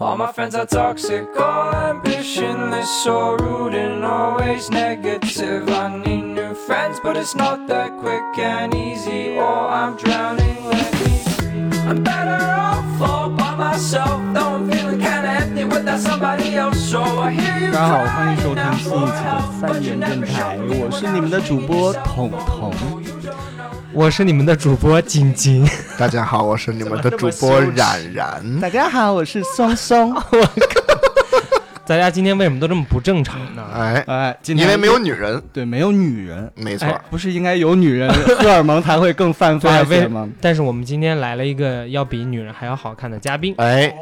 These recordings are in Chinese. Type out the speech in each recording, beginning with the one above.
All my friends are toxic, all ambitionless, so rude and always negative. I need new friends, but it's not that quick and easy, or I'm drowning. Let me free. I'm better off all by myself, though I'm feeling kinda empty without somebody else. So I hear you 大家好，欢迎收 crying 听 out 新一期 for 的 help, 三 but you 元电 never 台 show，me 我是你们的主播彤彤。 我是你们的主播晶晶，大家好，我是你们的主播冉冉。大家好，我是松松。大家今天为什么都这么不正常呢？哎，哎，今天因为没有女人，对没有女人，没错哎，不是应该有女人，荷尔蒙才会更散对啊，为发些吗？但是我们今天来了一个要比女人还要好看的嘉宾。哎，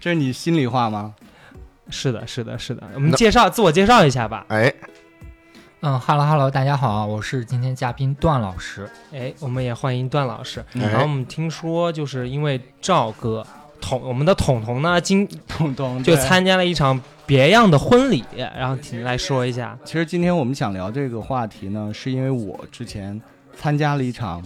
这是你心里话吗？是的，是的，是的。我们介绍自我介绍一下吧。哎，嗯哈喽哈喽，大家好，我是今天嘉宾段老师。哎，我们也欢迎段老师。嗯然后我们听说，就是因为赵哥统我们的统统呢，今彤彤就参加了一场别样的婚礼，然后请来说一下。其实今天我们想聊这个话题呢，是因为我之前参加了一场，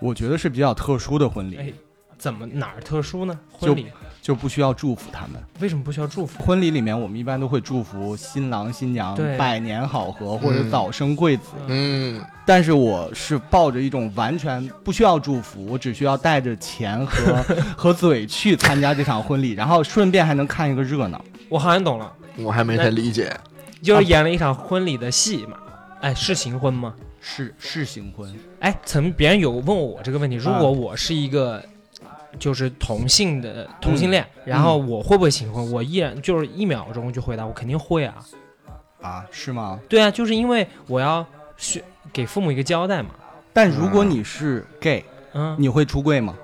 我觉得是比较特殊的婚礼，哎，怎么哪儿特殊呢？婚礼就不需要祝福他们。为什么不需要祝福？婚礼里面，我们一般都会祝福新郎新娘百年好合或者嗯早生贵子。嗯，但是我是抱着一种完全不需要祝福，我只需要带着钱和 和嘴去参加这场婚礼，然后顺便还能看一个热闹。我好像懂了，我还没太理解。就是演了一场婚礼的戏嘛。哎，是行婚吗？是是行婚，哎，曾别人有问我这个问题，如啊果我是一个就是同性的同性恋，嗯然后我会不会行婚？我依然就是一秒钟就回答，我肯定会啊。啊，是吗？对啊，就是因为我要去给父母一个交代嘛。但如果你是 gay，嗯，你会出柜吗？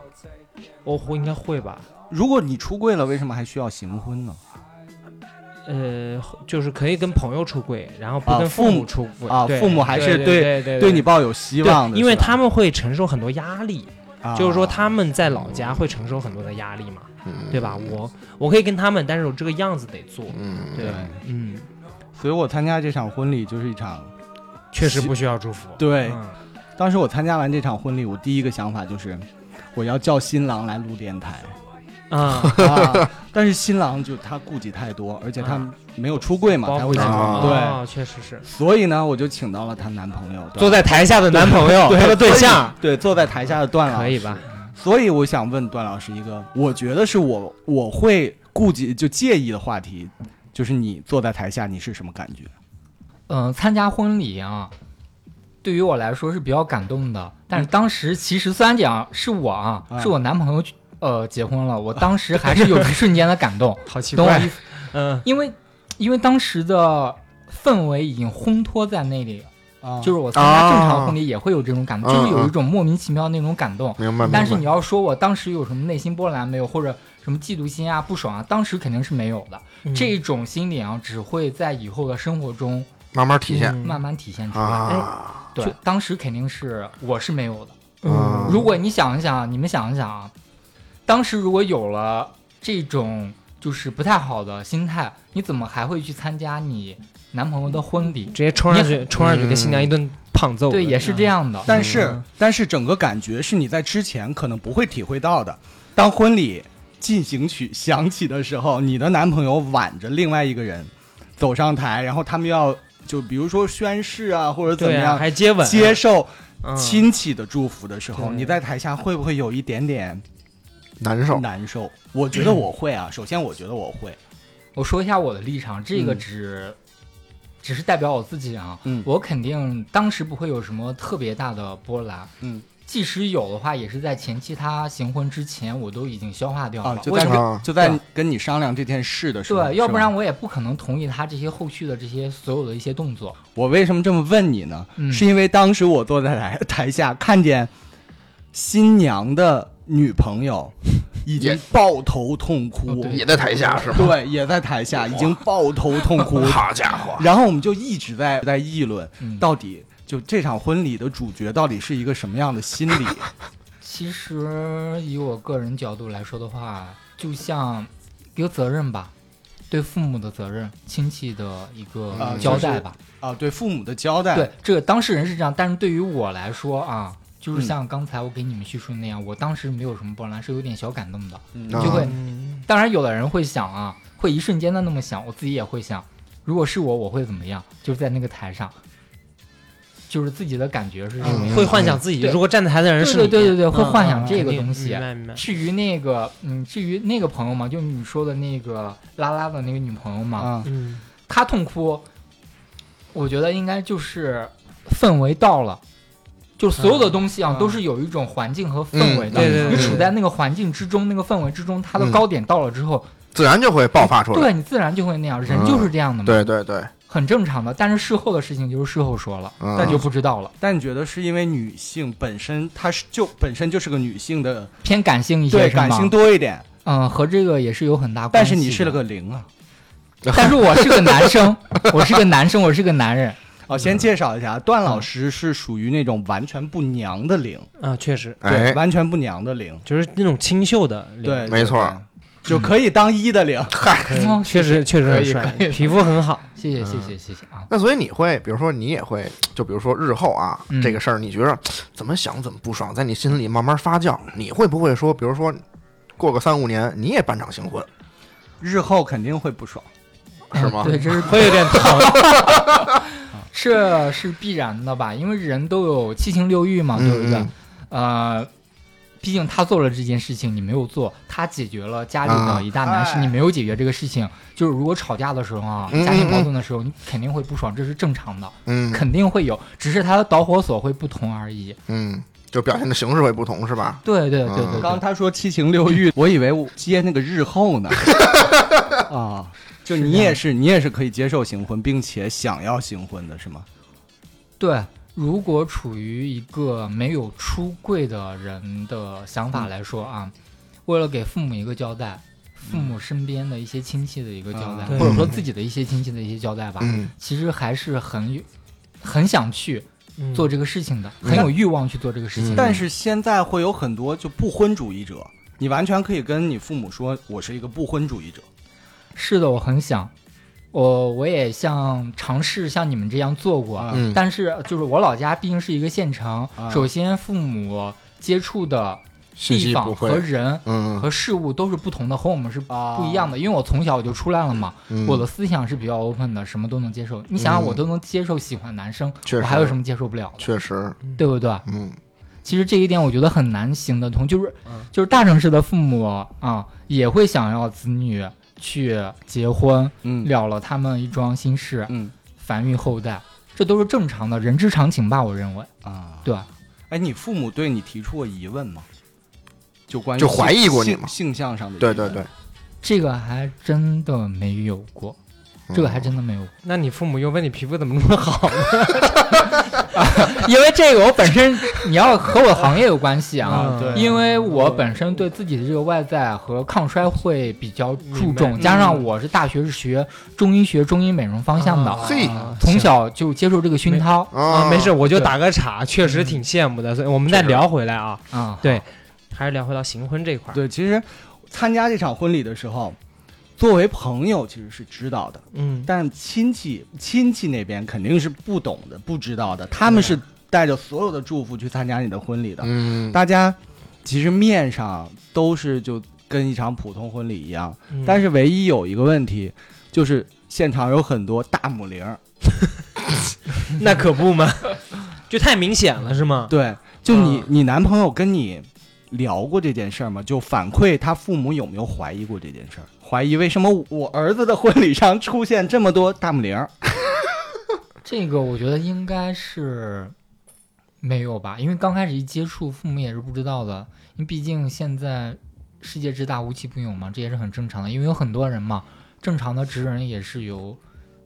我会应该会吧。如果你出柜了，为什么还需要行婚呢？呃，就是可以跟朋友出柜，然后不啊跟父母母出柜啊对父母还是对对对对对你抱有希望的，因为他们会承受很多压力，啊就是说他们在老家会承受很多的压力嘛，嗯对吧？我我可以跟他们，但是我这个样子得做，嗯，对对，嗯，所以我参加这场婚礼就是一场。确实不需要祝福。对，嗯当时我参加完这场婚礼，我第一个想法就是，我要叫新郎来录电台。啊，啊，但是新郎就他顾忌太多，而且他没有出柜嘛，包袱才会请啊对，哦，确实是所以呢，我就请到了她男朋友，坐在台下的男朋友，对他的对象，对坐在台下的段老师可以吧？？所以我想问段老师一个，我觉得是我我会顾忌就介意的话题，就是你坐在台下你是什么感觉？嗯、参加婚礼啊，对于我来说是比较感动的。但是当时其实虽然讲是我啊，啊是我男朋友去呃结婚了，我当时还是有一瞬间的感动，好奇怪？嗯，因为因为当时的氛围已经烘托在那里，啊就是我参加正常婚礼也会有这种感动，啊就是有一种莫名其妙的那种感动。明白。但是你要说我当时有什么内心波澜没有，或者什么嫉妒心啊、不爽啊，当时肯定是没有的。嗯这种心理啊，只会在以后的生活中慢慢体现嗯慢慢体现出来。啊，对，当时肯定是我是没有的。嗯如果你想一想，你们想一想啊，当时如果有了这种就是不太好的心态，你怎么还会去参加你男朋友的婚礼？直接冲上去，冲上去给新娘一顿胖揍。对，也是这。样的。但是、嗯但是整个感觉是你在之前可能不会体会到的。当婚礼进行曲响起的时候，你的男朋友挽着另外一个人走上台，然后他们要就比如说宣誓啊，或者怎么样、还接吻，接受嗯亲戚的祝福的时候，对你在台下会不会有一点点难受。难受？我觉得我会啊。首先，我觉得我会。我说一下我的立场，这个嗯只、只是代表我自己啊。嗯我肯定当时不会有什么特别大的波澜。嗯即使有的话，也是在前期他行婚之前，我都已经消化掉了。啊，就在就在跟你商量这件事的时候，对，要不然我也不可能同意他这些后续的这些所有的一些动作。我为什么这么问你呢？嗯是因为当时我坐在台台下，看见新娘的女朋友 已经抱头痛哭，也在台下是吧？对，也在台下已经抱头痛哭。好家伙，然后我们就一直在在议论，嗯到底就这场婚礼的主角到底是一个什么样的心理？其实以我个人角度来说的话，就像一个责任吧，对父母的责任、亲戚的一个啊交代吧。啊，对父母的交代，对，这个当事人是这样，但是对于我来说啊，就是嗯像刚才我给你们叙述的那样，我当时没有什么波澜，是有点小感动的，嗯就会嗯当然，有的人会想啊，会一瞬间的那么想，我自己也会想，如果是我，我会怎么样？就是在那个台上，就是自己的感觉是什么样会幻想自己对如果站在台的人是，对对对对对会幻想这个东西。至于那个，嗯，至于那个朋友嘛，就你说的那个拉拉的那个女朋友嘛，啊，嗯，她痛哭，我觉得应该就是氛围到了，就所有的东西啊，嗯都是有一种环境和氛围的。嗯对对对你处在那个环境之中，那个氛围之中，它的嗯高点到了之后，自然就会爆发出来。对你自然就会那样，人就是这样的嘛，对对对，很正常的。但是事后的事情就是事后说了，嗯那就不知道了，但你觉得是因为女性本身她是就本身就是个女性的，偏感性一些？对感性多一点，嗯，和这个也是有很大关系但。是你是了个零啊。但是我是个男生，我是个男生，我是个男人。哦，先介绍一下，段老师是属于那种完全不娘的零，啊，确实。对，哎，完全不娘的零，就是那种清秀的脸，对，没错。对，就可以当一的零。可以哦确实确实可以。很帅可以，皮肤很好。谢谢谢谢谢谢啊！那所以你会，比如说你也会，就比如说日后啊，嗯。这个事儿你觉得怎么想怎么不爽，在你心里慢慢发酵，你会不会说，比如说过个三五年，你也办场新婚，日后肯定会不爽。是吗？对，这是会有点疼，这是必然的吧？因为人都有七情六欲嘛，对不对？嗯呃，毕竟他做了这件事情，你没有做，他解决了家里啊的一大难事，哎你没有解决这个事情，就是如果吵架的时候啊，嗯家庭矛盾的时候，你肯定会不爽，这是正常的，嗯肯定会有，只是他的导火索会不同而已。嗯，就表现的形式会不同，是吧？对对对对刚刚他说七情六欲，我以为我接那个日后呢。啊，就你也是，你也是可以接受行婚，并且想要行婚的是吗？对，如果处于一个没有出柜的人的想法来说啊，为了给父母一个交代，父母身边的一些亲戚的一个交代，或者说自己的一些亲戚的一些交代吧，嗯。其实还是很有很想去嗯。做这个事情的，嗯。很有欲望去做这个事情。嗯但是现在会有很多就不婚主义者，你完全可以跟你父母说，我是一个不婚主义者。是的，我很想。我我也像尝试像你们这样做过，但是就是我老家毕竟是一个县城，啊。首先父母接触的地方和，人嗯。和事物都是不同的，和我们是啊。不一样的。因为我从小我就出来了嘛，嗯。我的思想是比较 open 的，什么都能接受。你想想，嗯。我都能接受喜欢男生，我还有什么接受不了的？确实，对不对？嗯。其实这一点我觉得很难行得通，就是嗯。就是大城市的父母啊，也会想要子女去结婚，嗯了了他们一桩心事，嗯繁育后代，这都是正常的人之常情吧？我认为，啊，对。哎，你父母对你提出过疑问吗？就关于就怀疑过你性吗性向上的疑问对对对，这个还真的没有过，嗯这个还真的没有过。那你父母又问你皮肤怎么那么好呢？因为这个我本身你要和我行业有关系啊，因为我本身对自己的这个外在和抗衰会比较注重，加上我是大学是学中医学、中医美容方向的，啊嘿从小就接受这个熏陶啊，没事，我就打个岔，确实挺羡慕的。所以我们再聊回来啊，啊。对，还是聊回到行婚这块儿。对，其实参加这场婚礼的时候，作为朋友其实是知道的，嗯，但亲戚亲戚那边肯定是不懂的、不知道的，他们是带着所有的祝福去参加你的婚礼的。嗯大家其实面上都是就跟一场普通婚礼一样，嗯但是唯一有一个问题，就是现场有很多大母零儿。那可不嘛，就太明显了是吗？对，就你、嗯你男朋友跟你聊过这件事儿吗？就反馈他父母有没有怀疑过这件事儿？怀疑为什么我儿子的婚礼上出现这么多大木铃儿？这个我觉得应该是没有吧，因为刚开始一接触，父母也是不知道的。因为毕竟现在世界之大，无奇不有嘛，这也是很正常的。因为有很多人嘛，正常的职人也是有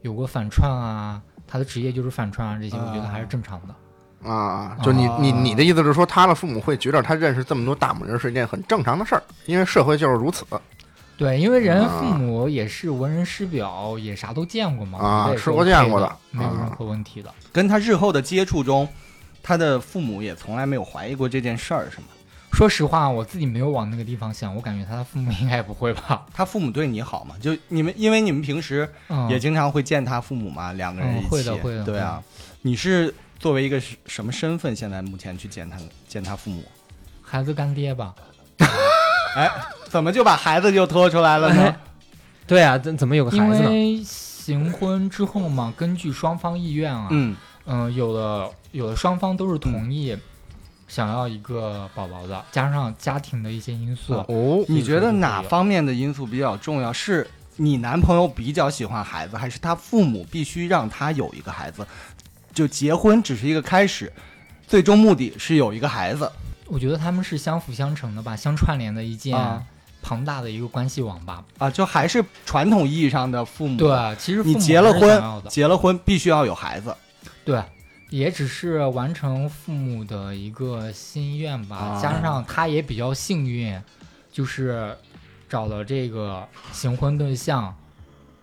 有过反串啊，他的职业就是反串啊，这些我觉得还是正常的。啊，就你你你的意思是说，他的父母会觉得他认识这么多大母人是一件很正常的事儿，因为社会就是如此对，因为人啊父母也是文人师表，也啥都见过嘛，啊吃过见过的的，没有任啊何问题的。跟他日后的接触中，他的父母也从来没有怀疑过这件事儿，是吗？说实话，我自己没有往那个地方想，我感觉他的父母应该也不会吧。他父母对你好吗？就你们，因为你们平时嗯，也经常会见他父母嘛，两个人一起。嗯会的会的对啊，你是作为一个什什么身份？现在目前去见他见他父母？孩子干爹吧。怎么就把孩子就拖出来了呢？对啊，怎怎么有个孩子呢？因为行婚之后嘛，根据双方意愿啊，嗯，嗯，有的有的双方都是同意想要一个宝宝的，加上家庭的一些因素，哦，你觉得哪方面的因素比较重要？是你男朋友比较喜欢孩子，还是他父母必须让他有一个孩子？就结婚只是一个开始，最终目的是有一个孩子。我觉得他们是相辅相成的吧，相串联的一件啊庞大的一个关系网吧。啊，就还是传统意义上的父母。，对，其实你结了婚结了婚必须要有孩子。对，也只是完成父母的一个心愿吧，啊加上他也比较幸运，就是找了这个行婚对象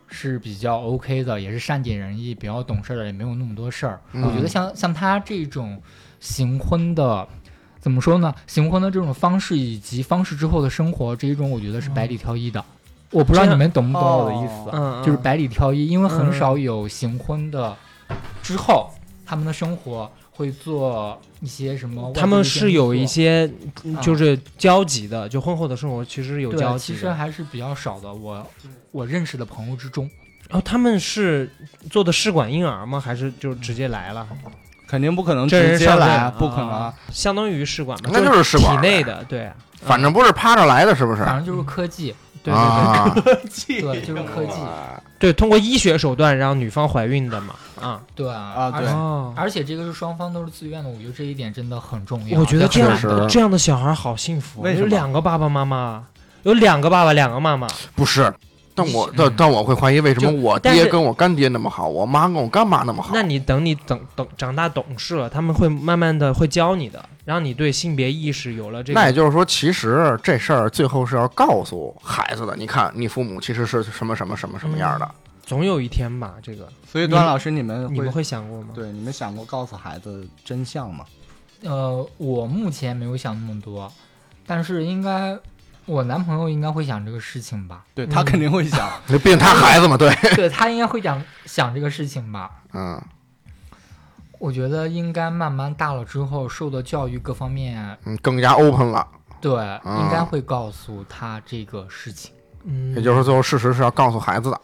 是比较 OK 的，也是善解人意，比较懂事儿的，也没有那么多事儿。嗯我觉得像像他这种行婚的。怎么说呢？行婚的这种方式以及方式之后的生活，这一种我觉得是百里挑一的。我不知道你们懂不懂我的意思，就是百里挑一，因为很嗯少有行婚的之后，他们的生活会做一些什么他们。是有一些啊就是交集的，就婚后的生活其实有交集，其实。还是比较少的。我我认识的朋友之中，然后他们是做的试管婴儿吗？还是就直接来了？肯定不可能真人直接来，不可能。啊。相当于试管吧，那就是试管体内的，对，反正不是趴着来的，是不是？反正就是科技，对对对。科技，对，就是科技，对，通过医学手段让女方怀孕的嘛，啊，对啊对而且哦，而且这个是双方都是自愿的，我觉得这一点真的很重要。我觉得这样的这样的小孩好幸福，有两个爸爸妈妈，有两个爸爸，两个妈妈，不是。但我嗯但但我会怀疑，为什么我爹跟我干爹那么好，我妈跟我干妈那么好？那你等你等等长大懂事了，他们会慢慢的会教你的，让你对性别意识有了这个。那也就是说，其实这事儿最后是要告诉孩子的。你看，你父母其实是什么什么什么什么样的？总有一天吧，这个所以段老师，你们你们会会想过吗？对你们想过告诉孩子真相吗？呃，我目前没有想那么多，但是应该我男朋友应该会想这个事情吧？对他嗯肯定会想。那毕竟他孩子嘛，对，对他应该会想想这个事情吧？嗯，我觉得应该慢慢大了之后，受的教育各方面，嗯，更加 open 了。对，应该会告诉他这个事情。嗯，也就是说，最后事实是要告诉孩子的。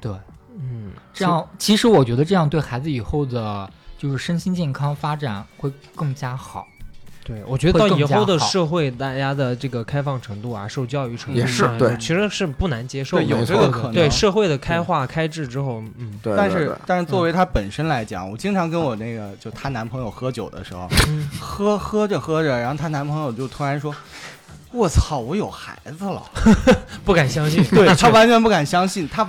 对，嗯，这样其实我觉得这样对孩子以后的，就是身心健康发展会更加好。对，我觉得到以后的社会，大家的这个开放程度啊，受教育程度也是啊对其实是不难接受，的。有这个可能。对社会的开化开智之后，嗯，对，但是对对但是作为她本身来讲，我经常跟我那个就她男朋友喝酒的时候，嗯喝喝着喝着，然后她男朋友就突然说：“我操，我有孩子了。不敢相信。”对她完全不敢相信，她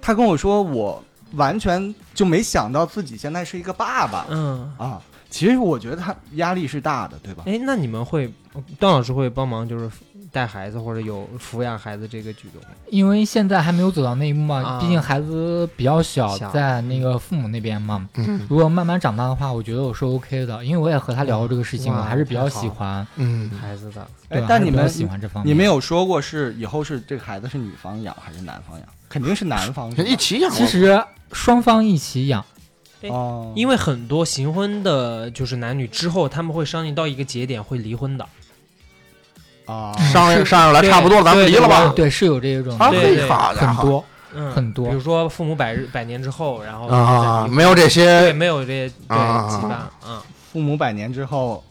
她跟我说我完全就没想到自己现在是一个爸爸嗯，啊。其实我觉得他压力是大的，对吧？哎，那你们会，段老师会帮忙就是带孩子或者有抚养孩子这个举动？因为现在还没有走到那一步嘛，啊毕竟孩子比较小，小在那个父母那边嘛。嗯如果慢慢长大的话，我觉得我是 OK 的，因为我也和他聊过这个事情，哇我还是比较喜欢，嗯，孩子的，但你们喜欢这方面。你们有说过是以后是这个孩子是女方养还是男方养？肯定是男方。一起养。其实双方一起养，哦，因为很多行婚的，就是男女之后他们会商议到一个节点会离婚的。啊，商量商量来差不多，咱们离了吧。对，是有这种啊，对很多嗯，很多。比如说父母百日百年之后，然后啊，没有这些对没有这些对啊。羁绊，嗯，父母百年之后，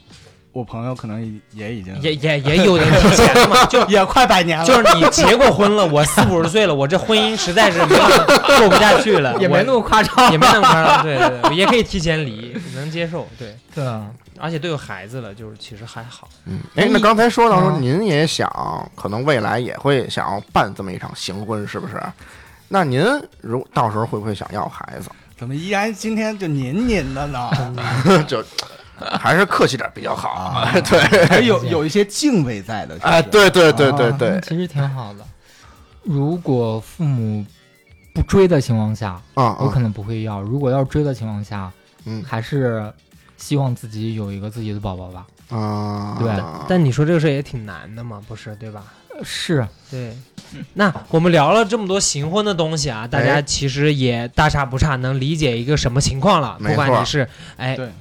我朋友可能也已经也也也有的提前了嘛，就 也快百年了，就是你结过婚了，我四五十岁了，我这婚姻实在是过不下去了，也没那么夸张，也没那么夸张，对对对，也可以提前离，能接受，对，对啊，而且都有孩子了，就是其实还好。嗯，哎，那刚才说到说嗯您也想，可能未来也会想要办这么一场行婚，是不是？那您如到时候会不会想要孩子？怎么依然今天就您您的呢？就 还是客气点比较好。啊 对，还有有一些敬畏在的，哎，对对对对啊对嗯，其实挺好的。如果父母不追的情况下，啊，我可能不会要；如果要追的情况下，嗯还是希望自己有一个自己的宝宝吧。啊，对但你说这个事儿也挺难的嘛，不是对吧？是，对，那我们聊了这么多行婚的东西啊，大家哎其实也大差不差能理解一个什么情况了。没不管你是哎对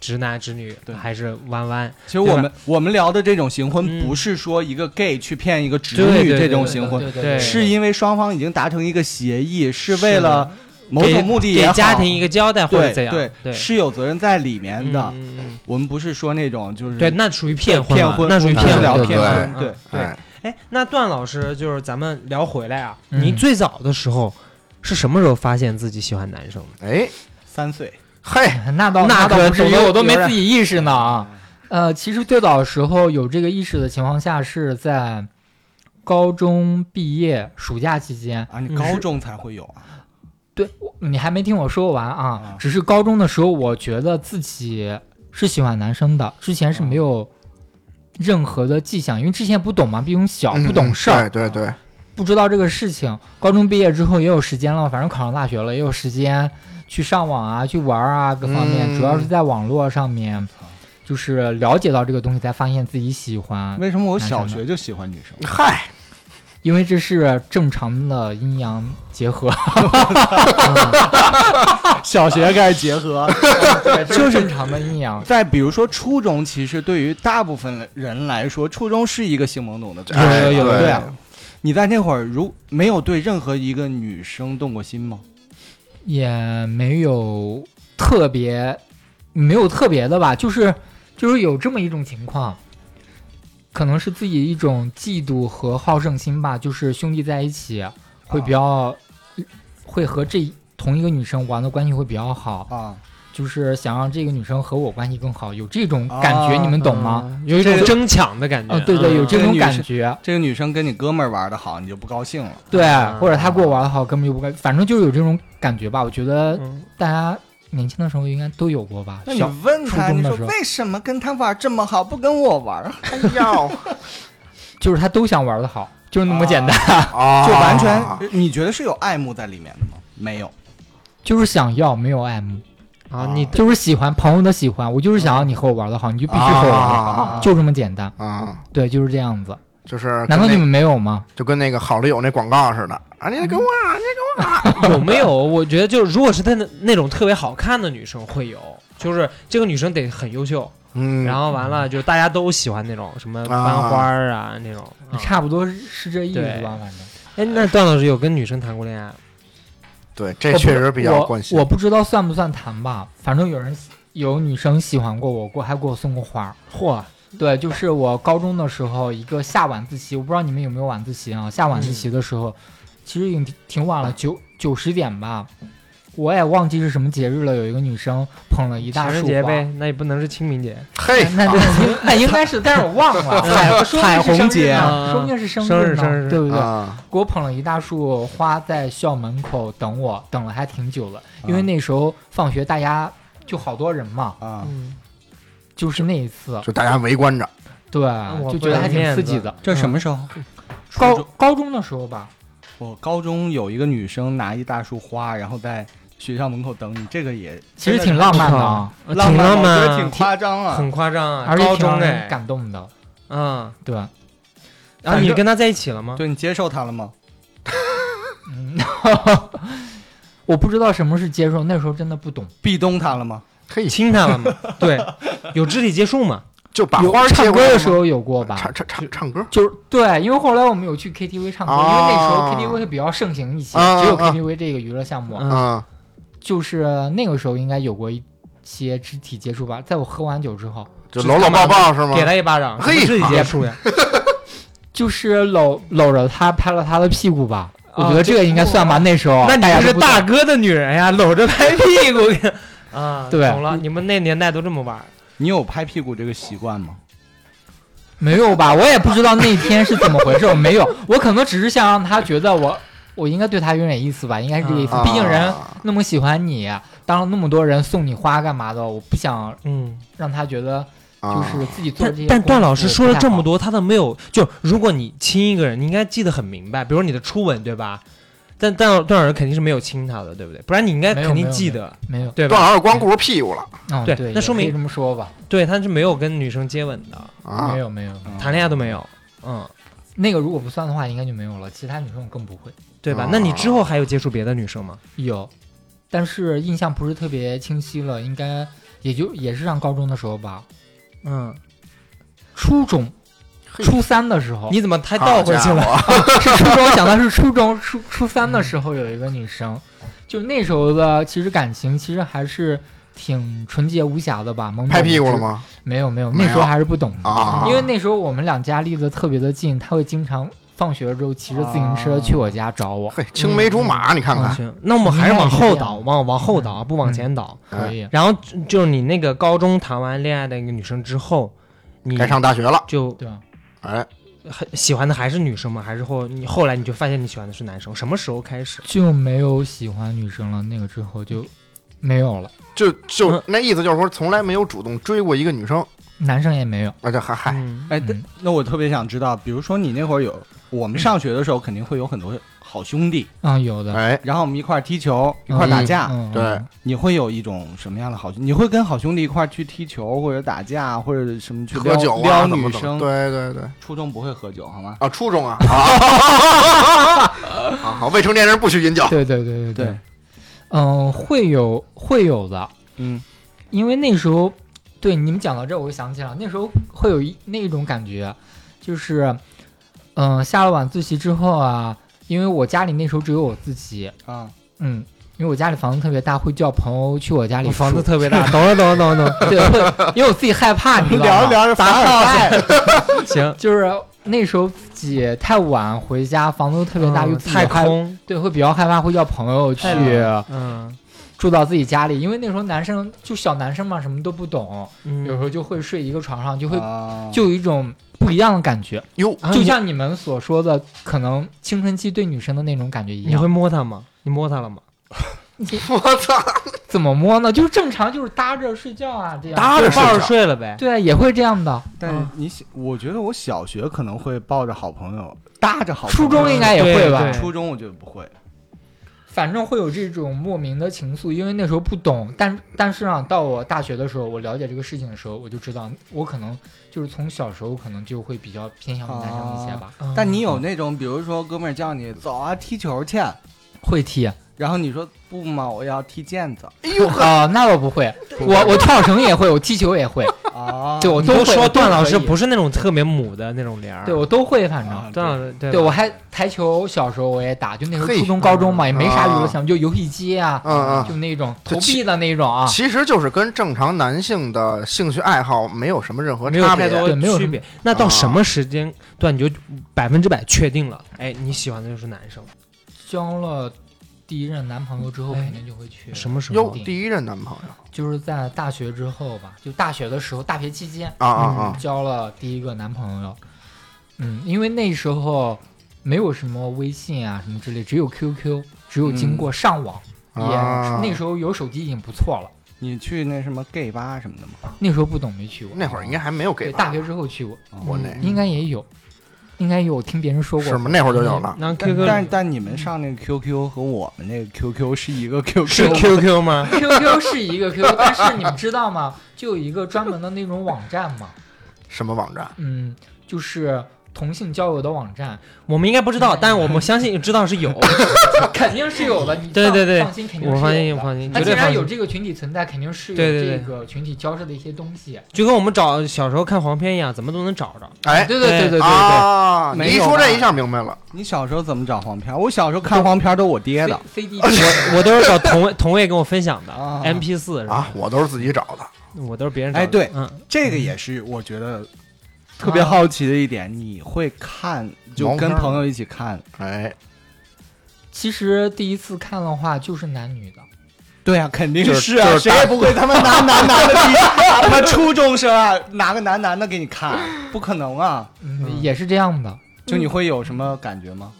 直男直女对。还是弯弯，其实我们我们聊的这种行婚，嗯。不是说一个 gay 去骗一个直女这种对行婚，对对对是因为双方已经达成一个协议，是为了某种目的给也好。家庭一个交代或者对怎样，对对。是有责任在里面的。我们不是说那种就是对，那属于骗婚，骗婚，那属于骗聊骗婚了。对骗婚，嗯对。对。哎。哎，那段老师就是咱们聊回来啊，嗯。您最早的时候是什么时候发现自己喜欢男生的？哎，三岁，嘿，那倒那可倒不至于，我都没自己意识呢啊。呃，其实最早的时候有这个意识的情况下，是在高中毕业暑假期间。啊，你嗯高中才会有啊？对，你还没听我说完啊啊。只是高中的时候，我觉得自己是喜欢男生的，之前是没有任何的迹象，因为之前不懂嘛，毕竟小嗯不懂事儿，对对对，不知道这个事情。高中毕业之后也有时间了，反正考上大学了，也有时间去上网啊，去玩啊，各方面，嗯主要是在网络上面，就是了解到这个东西，才发现自己喜欢，为什么我小学就喜欢女生？嗨，因为这是正常的阴阳结合，小学开始结合。对，这是正常的阴阳。再比如说初中，其实对于大部分人来说，初中是一个性懵懂的状态。有有有对啊。你在那会儿如没有对任何一个女生动过心吗？也没有特别，没有特别的吧，就是就是有这么一种情况，可能是自己一种嫉妒和好胜心吧，就是兄弟在一起会比较，会和这同一个女生玩的关系会比较好，啊，就是想让这个女生和我关系更好，有这种感觉，啊你们懂吗？嗯？有一种争抢的感觉。啊，对对，嗯有这种感觉，这个女生跟你哥们儿玩的好，你就不高兴了。对啊，或者他跟我玩的好，根本就不该，反正就是有这种感觉吧。我觉得嗯大家年轻的时候应该都有过吧。那你问他，你说为什么跟他玩这么好，不跟我玩？哎呦，就是他都想玩的好，就是那么简单，啊，就完全，你觉得是有爱慕在里面的吗？没有。就是想要，没有爱慕，啊，你就是喜欢朋友的喜欢。我就是想要你和我玩的好，你就必须和我玩的好，啊就这么简单。啊，对，就是这样子。就是难道你们没有吗？就跟那个好丽友那广告似的啊？你得跟我啊，你得 有没有？我觉得就是，如果是他那那种特别好看的女生会有，就是这个女生得很优秀，嗯，然后完了就大家都喜欢那种什么班花儿啊那种。啊差不多是是这意思吧，反正。哎，那段老师有跟女生谈过恋爱吗？对，这确实比较关心我。我不知道算不算谈吧，反正有人有女生喜欢过我，过还给我送过花。嚯，对，就是我高中的时候，一个下晚自习，我不知道你们有没有晚自习啊？下晚自习的时候，其实已经挺挺晚了，九九十点吧，我也忘记是什么节日了。有一个女生捧了一大情人束花，节呗，那也不能是清明节。嘿，那那应 那应该是，但是我忘了，彩虹节啊说不定是生 生日呢，生日对不对？啊，给我捧了一大束花，在校门口等我，等了还挺久了，因为啊那时候放学大家就好多人嘛，啊，嗯，就是那一次，就大家围观着，对，我就觉得还挺刺激的。这什么时候？高高中的时候吧，我高中有一个女生拿一大束花，然后在学校门口等你，这个也其实挺浪漫的啊，浪挺浪我觉得漫，挺夸张啊。很夸张啊。而且高中挺感动的，嗯，对。然后你跟他在一起了吗？对你接受他了吗？嗯，我不知道什么是接受，那时候真的不懂。壁咚他了吗？可以，亲他了吗？对，有肢体接触吗？就把花儿唱歌的时候有过吧？唱唱唱唱歌，就是对，因为后来我们有去 KTV 唱歌，因为那时候哦 KTV 会比较盛行一些，啊只有 KTV 这个娱乐项目，啊嗯，就是那个时候应该有过一些肢体接触吧。在我喝完酒之后，就搂搂抱抱是吗？给他一巴掌，嘿什么肢体接触呀？就是搂搂着他，拍了他的屁股吧。我啊觉得这个应该算吧。那时候那你不是大哥的女人呀，搂着拍屁股 啊？对懂了，你们那年代都这么玩。你有拍屁股这个习惯吗？没有吧？我也不知道那天是怎么回事，我没有，我可能只是想让他觉得我，我应该对他有点意思吧，应该是这个意思。啊毕竟人那么喜欢你，当了那么多人送你花干嘛的，我不想嗯，让他觉得就啊是自己做这些。但但段老师说了这么多，他都没有就如果你亲一个人，你应该记得很明白，比如你的初吻，对吧？但但段老师肯定是没有亲他的，对不对？不然你应该肯定没有记得，没有，对吧？段老师光顾着屁股了嗯，对对，那说明也可以这么说吧。对，他是没有跟女生接吻的，啊没！有没有，谈恋爱都没有，嗯，那个如果不算的话，应该就没有了。其他女生我更不会对吧啊？那你之后还有接触别的女生吗？有，但是印象不是特别清晰了，应该也就也是上高中的时候吧，嗯，初中初三的时候，你怎么还倒回去了？了？是初中，想的是初中初 初三的时候有一个女生，就那时候的其实感情其实还是挺纯洁无瑕的吧，懵懂拍屁股？了吗？没有没有，那时候还是不懂的，啊，因为那时候我们两家离得特别的近，他会经常放学之后骑着自行车去我家找我，嘿，青梅竹马，你看看，那我们还是往后倒，往往后倒，不往前倒。可以。然后就就是你那个高中谈完恋爱的一个女生之后，你该上大学了，就对啊，哎，很喜欢的还是女生吗？还是后你后来你就发现你喜欢的是男生？什么时候开始？就没有喜欢女生了，那个之后就没有了，就就嗯那意思就是说，从来没有主动追过一个女生，男生也没有。那就还还嗯。哎，那我特别想知道，比如说你那会儿有，我们上学的时候肯定会有很多好兄弟，啊，有的，哎，然后我们一块儿踢球，一块儿打架。嗯，嗯对，你会有一种什么样的好兄？你会跟好兄弟一块儿去踢球，或者打架，或者什么去撩喝酒啊，撩怎么怎么女生？对对对，初中不会喝酒好吗？啊，初中啊，啊，啊好，未成年人不许饮酒，对对对对。对，嗯，会有会有的，嗯，因为那时候，对你们讲到这，我就想起来了，那时候会有一那种感觉，就是，嗯、下了晚自习之后啊，因为我家里那时候只有我自己，啊，嗯，因为我家里房子特别大，会叫朋友去我家里房子 特别大，懂了懂了懂了懂了。对，会，因为我自己害怕，你知道吗？聊着聊着打烦了 行，就是那时候自己太晚回家，房子特别大，嗯又自己太害，空，对，会比较害怕，会叫朋友去嗯住到自己家里，因为那时候男生就小男生嘛，什么都不懂，有时嗯，候就会睡一个床上，就会啊就有一种不一样的感觉，哟，啊就像你们所说的，可能青春期对女生的那种感觉一样你会。摸她吗？你摸她了吗？我操，怎么摸呢？就是正常，就是搭着睡觉啊，这样。搭着抱着，睡了呗。对啊，也会这样的。但是你小，我觉得我小学可能会抱着好朋友，搭着好朋友。初中应该也会吧对？初中我觉得不会。反正会有这种莫名的情愫，因为那时候不懂，但但是啊，到我大学的时候，我了解这个事情的时候，我就知道，我可能就是从小时候可能就会比较偏向于男生一些吧，嗯。但你有那种，比如说哥们儿叫你走啊踢球去，会踢。然后你说不嘛，我要踢毽子哎呦那我不会，我我跳绳也会，我踢球也会，啊。对我都说段老师不是那种特别母的那种帘儿，对我都会，反正。啊段老师对对，我还台球，小时候我也打，就那时候初中、高中嘛，也没啥娱乐啊项目，就游戏机啊，嗯嗯，就那种投币的那种啊。其实就是跟正常男性的兴趣爱好没有什么任何差别，没有太多对没有区别。那到啊什么时间段你就百分之百确定了？哎，你喜欢的就是男生？交了第一任男朋友之后，哎肯定就会去。什么时候？，哟第一任男朋友就是在大学之后吧，就大学的时候，大学期间啊啊啊，交了第一个男朋友。嗯，因为那时候没有什么微信啊什么之类，只有 QQ，只有经过上网，也啊那时候有手机已经不错了。你去那什么 gay 吧什么的吗？那时候不懂，没去过。那会儿应该还没有给对，吧大学之后去过，国内应该也有，应该有，我听别人说过。是吗？那会儿就有了，那 QQ 但但你们上那个 QQ 和我们那个 QQ 是一个 QQ 是 QQ 吗？QQ 是一个 QQ，但是你们知道吗？就有一个专门的那种网站嘛，什么网站？嗯，就是同性交友的网站，我们应该不知道，但是我们相信知道是有。肯定是有的。你放对对对放心，肯定是我放心，我放心，那既然绝对放心。有这个群体存在，肯定是有这个群体交涉的一些东西。就跟我们找小时候看黄片一样，怎么都能找着。哎，对对对对对对，啊，你一说这一下明白了，你小时候怎么找黄片？我小时候看黄片都我爹的。我我都是找同位 同位跟我分享的啊 MP 四是吧啊，？我都是自己找的。我都是别人找的。哎对嗯，这个也是我觉得特别好奇的一点。你会看就跟朋友一起看？哎，其实第一次看的话就是男女的，对啊，肯定是是啊，谁也不会他妈 拿男男的比他妈初中生啊，拿个男男的给你看，不可能啊！也是这样的，就你会有什么感觉吗？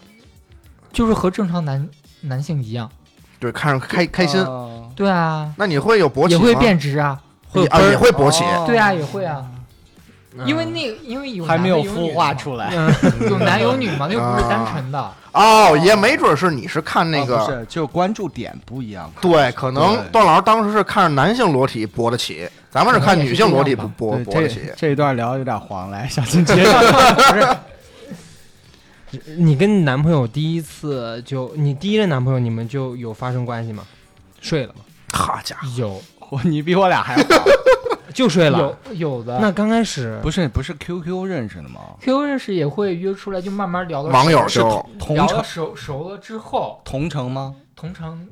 就是和正常男男性一样。对，看着开开心。哦对啊，那你会有勃起吗？也会变直啊，会啊，也会勃起。哦对啊，也会啊，嗯因为那个因为有还没有孵化出来。有男有女嘛，那又不是单纯的。哦，也没准是你是看那个，是，就关注点不一样。对，可能段老师当时是看着男性裸体勃得起，咱们是看女性裸体不勃对，这勃得起。这一段聊得有点黄，来，小金接着。不是。你跟你男朋友第一次就你第一任男朋友，你们就有发生关系吗？睡了吗？好家伙，有你比我俩还好。就睡了。有有的。那刚开始不是不是 QQ 认识的吗？QQ 认识也会约出来，就慢慢聊到网友是同城到熟熟了之后，同城吗？同城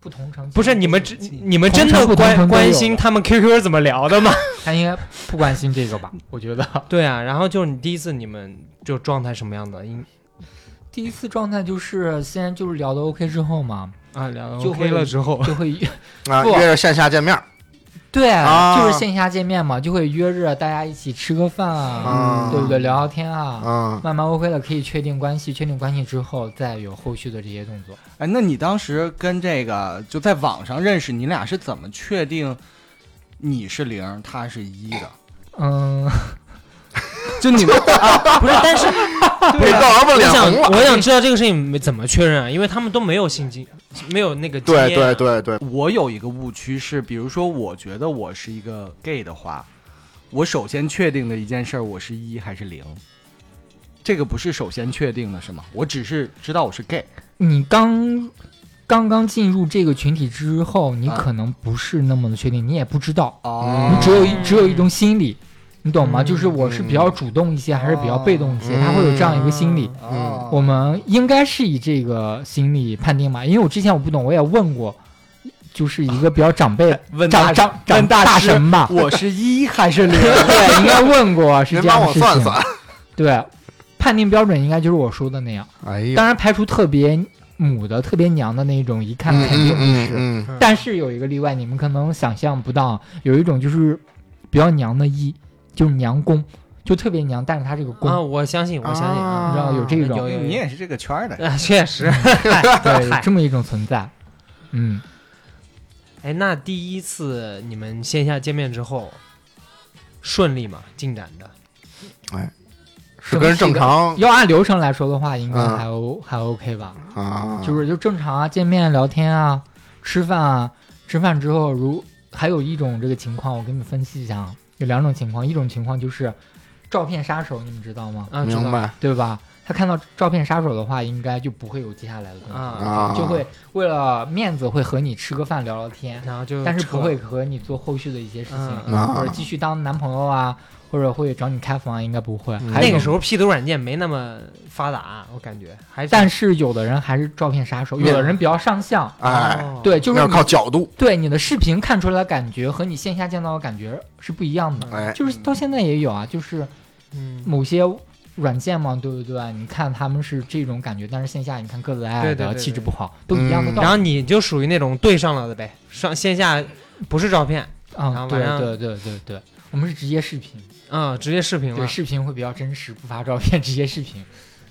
不同城不是你们这真你们真的关关心他们 QQ 怎么聊的吗？他应该不关心这个吧？我觉得对啊，然后就是你第一次你们就状态什么样的？应第一次状态就是先就是聊的 OK 之后嘛，啊聊的 OK 了之后，就会啊约着线下见面儿对，啊就是线下见面嘛，就会约着大家一起吃个饭啊，啊，对不对？聊聊天啊，啊，慢慢 OK 了，可以确定关系，确定关系之后再有后续的这些动作。哎，那你当时跟这个就在网上认识，你俩是怎么确定你是零，他是一的？嗯，就你们啊，不是，但是 被告我想。我想知道这个事情没怎么确认啊？因为他们都没有性经，没有那个经对验啊。对对对，我有一个误区是，比如说，我觉得我是一个 gay 的话，我首先确定的一件事儿，我是一还是零，这个不是首先确定的，是吗？我只是知道我是 gay，你刚刚刚进入这个群体之后，你啊。可能不是那么的确定，你也不知道，哦。你只有一只有一种心理，你懂吗？嗯就是我是比较主动一些，还是比较被动一些？他会有这样一个心理。嗯我们应该是以这个心理判定嘛，因为我之前我不懂，我也问过，就是一个比较长辈 问大长长长大神吧，我是一还是零？对，应该问过是这样的事情。我算算。对，判定标准应该就是我说的那样，当然排除特别母的、特别娘的那种，一看嗯肯定不嗯是。嗯嗯，但是有一个例外，你们可能想象不到，有一种就是比较娘的一，就是娘公，就特别娘，但是他这个公，啊，我相信，我相信啊，你知道有这种有有你也是这个圈的，啊，确实。对，有这么一种存在。嗯，哎，那第一次你们线下见面之后，顺利吗？进展的？哎是跟正常要按流程来说的话，应该嗯还 O、还 OK 吧？啊，就是就正常啊，见面聊天啊，吃饭啊，吃饭之后如还有一种这个情况，我给你们分析一下啊，有两种情况，一种情况就是照片杀手，你们知道吗？嗯，明白对吧？他看到照片杀手的话，应该就不会有接下来的东西，就会为了面子会和你吃个饭聊聊天，然后就但是不会和你做后续的一些事情，或者继续当男朋友啊，或者会找你开房啊，应该不会。那个时候 P 图软件没那么发达，我感觉还是但是有的人还是照片杀手，有的人比较上相，哎，哦。对，就是要靠角度，对你的视频看出来的感觉和你线下见到的感觉是不一样的。哎，就是到现在也有啊，就是嗯，某些软件嘛，对不对？你看他们是这种感觉，但是线下你看个子矮矮的，对对对气质不好，都一样的嗯。道理。然后你就属于那种对上了的呗，上线下不是照片，然啊，对对对对对，我们是直接视频，嗯，直接视频对，视频会比较真实，不发照片，直接视频。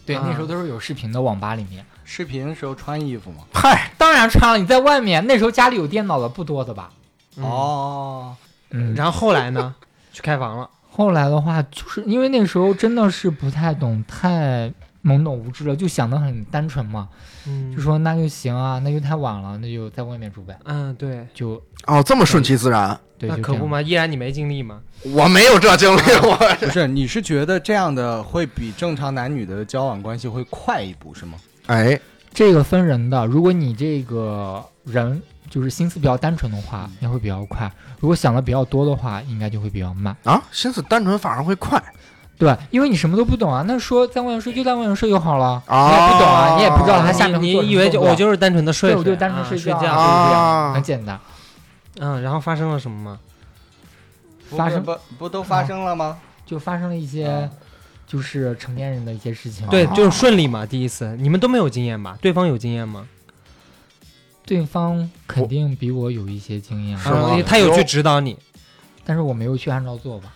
对，啊。那时候都是有视频的，网吧里面。视频的时候穿衣服吗？嗨，当然穿了，你在外面那时候家里有电脑的不多的吧？嗯，哦，嗯，然后后来呢，去开房了，后来的话，就是因为那时候真的是不太懂，太懵懂无知了，就想的很单纯嘛，嗯。就说那就行啊，那就太晚了，那就在外面住呗，嗯，对，就哦，这么顺其自然，那可不嘛，依然你没经历吗，我没有这经历，我不是，你是觉得这样的会比正常男女的交往关系会快一步是吗？哎，这个分人的，如果你这个人就是心思比较单纯的话，应该会比较快；如果想的比较多的话，应该就会比较慢。啊，心思单纯反而会快对，因为你什么都不懂啊，那说在外面睡就在外面睡就好了，啊，你也不懂啊，你也不知道他下面你做什么你以为就我就是单纯的睡对，我就单纯啊睡睡觉啊，觉，就是这样，啊很简单。嗯，然后发生了什么吗？发生不不都发生了吗？就发生了一些就是成年人的一些事情。对，就是顺利嘛，第一次，你们都没有经验吧？对方有经验吗？对方肯定比我有一些经验，是吗啊他有去指导你但是我没有去按照做吧。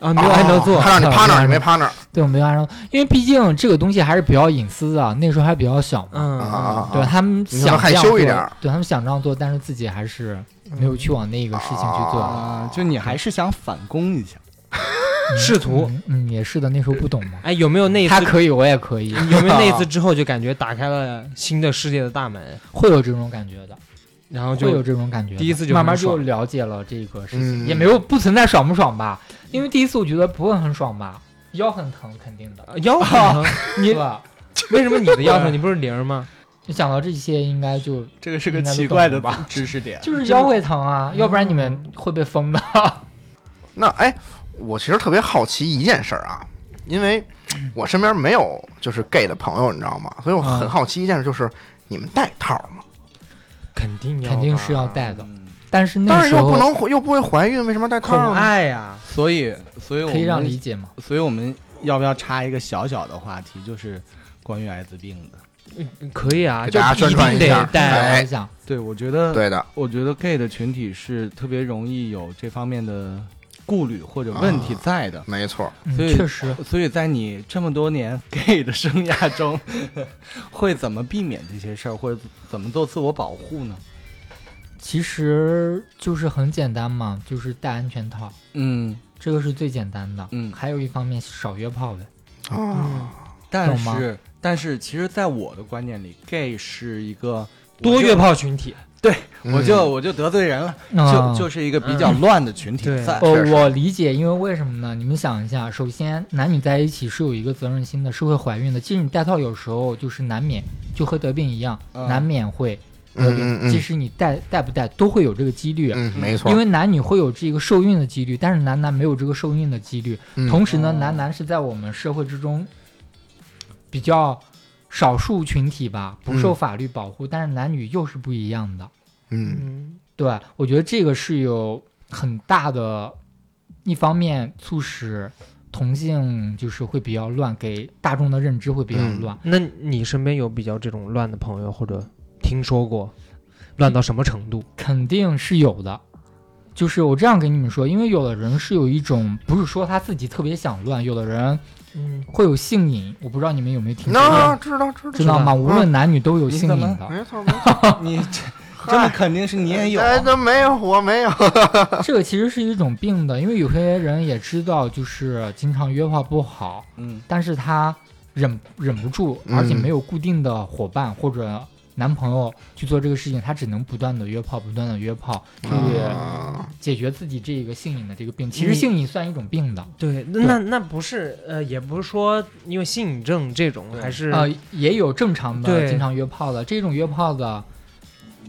啊？没有按照做他让你趴那儿，你没趴那儿对，我没有按照，因为毕竟这个东西还是比较隐私的，那时候还比较小嘛。嗯啊啊对啊！他们想害想这样做羞一点对他们想这样做，但是自己还是没有去往那个事情去做。啊，就你还是想反攻一下。试图嗯，嗯，也是的，那时候不懂嘛。哎，有没有那一次？他可以，我也可以，有没有那一次 之后就感觉打开了新的世界的大门，会有这种感觉的，然后会有就这种感觉的。第一次就慢慢就爽了解了这个事情，嗯也没有不存在爽不爽吧？因为第一次我觉得不会很爽吧，腰很疼，肯定的，呃腰很疼，你？为什么你的腰疼？你不是零吗？就讲到这些，应该就这个是个奇怪的吧知识点。就是腰会疼啊，要不然你们会被封的。那哎，我其实特别好奇一件事儿啊，因为我身边没有就是 gay 的朋友，你知道吗？所以我很嗯好奇一件事，就是你们带套吗？肯定要，肯定是要带的，嗯但是那但是时候又不能又不会怀孕，为什么带套宠呢？爱呀，所以，所以我可以让理解吗。所以我们要不要插一个小小的话题，就是关于艾滋病的？可以啊，就给大家宣传一下得带。哎来讲，对，我觉得，对的，我觉得 gay 的群体是特别容易有这方面的顾虑或者问题在的。没错。嗯所以确实，所以在你这么多年 gay 的生涯中，会怎么避免这些事儿，或者怎么做自我保护呢？其实就是很简单嘛，就是戴安全套，嗯这个是最简单的。嗯，还有一方面少约炮呗。啊，但懂吗是但是，其实，在我的观念里，gay 是一个多约炮，群体，对我就我就得罪人了，啊就就是一个比较乱的群体对我理解，因为为什么呢？你们想一下，首先男女在一起是有一个责任心的，是会怀孕的。即使你戴套，有时候就是难免，就和得病一样，嗯难免会嗯得病。嗯嗯即使你戴戴不戴，都会有这个几率。嗯，没错。因为男女会有这个受孕的几率，但是男男没有这个受孕的几率。嗯同时呢，哦男男是在我们社会之中比较少数群体吧，不受嗯法律保护，但是男女又是不一样的。嗯嗯，对，我觉得这个是有很大的，一方面促使同性就是会比较乱，给大众的认知会比较嗯乱。那你身边有比较这种乱的朋友，或者听说过乱到什么程度？肯定是有的。就是我这样跟你们说，因为有的人是有一种，不是说他自己特别想乱，有的人嗯，会有性瘾，我不知道你们有没有听说那过，知道知道知道吗？无论男女都有性瘾的。没错没错。你这这么肯定是你也有，哎，那没有，我没有。这个其实是一种病的，因为有些人也知道，就是经常约炮不好，嗯但是他忍忍不住，嗯而且没有固定的伙伴或者男朋友去做这个事情，他只能不断的约炮，不断的约炮，去啊。解决自己这个性瘾的这个病。其实性瘾算一种病的，对，那那那不是呃，也不是说因为性瘾症这种，还是呃，也有正常的经常约炮的。这种约炮的，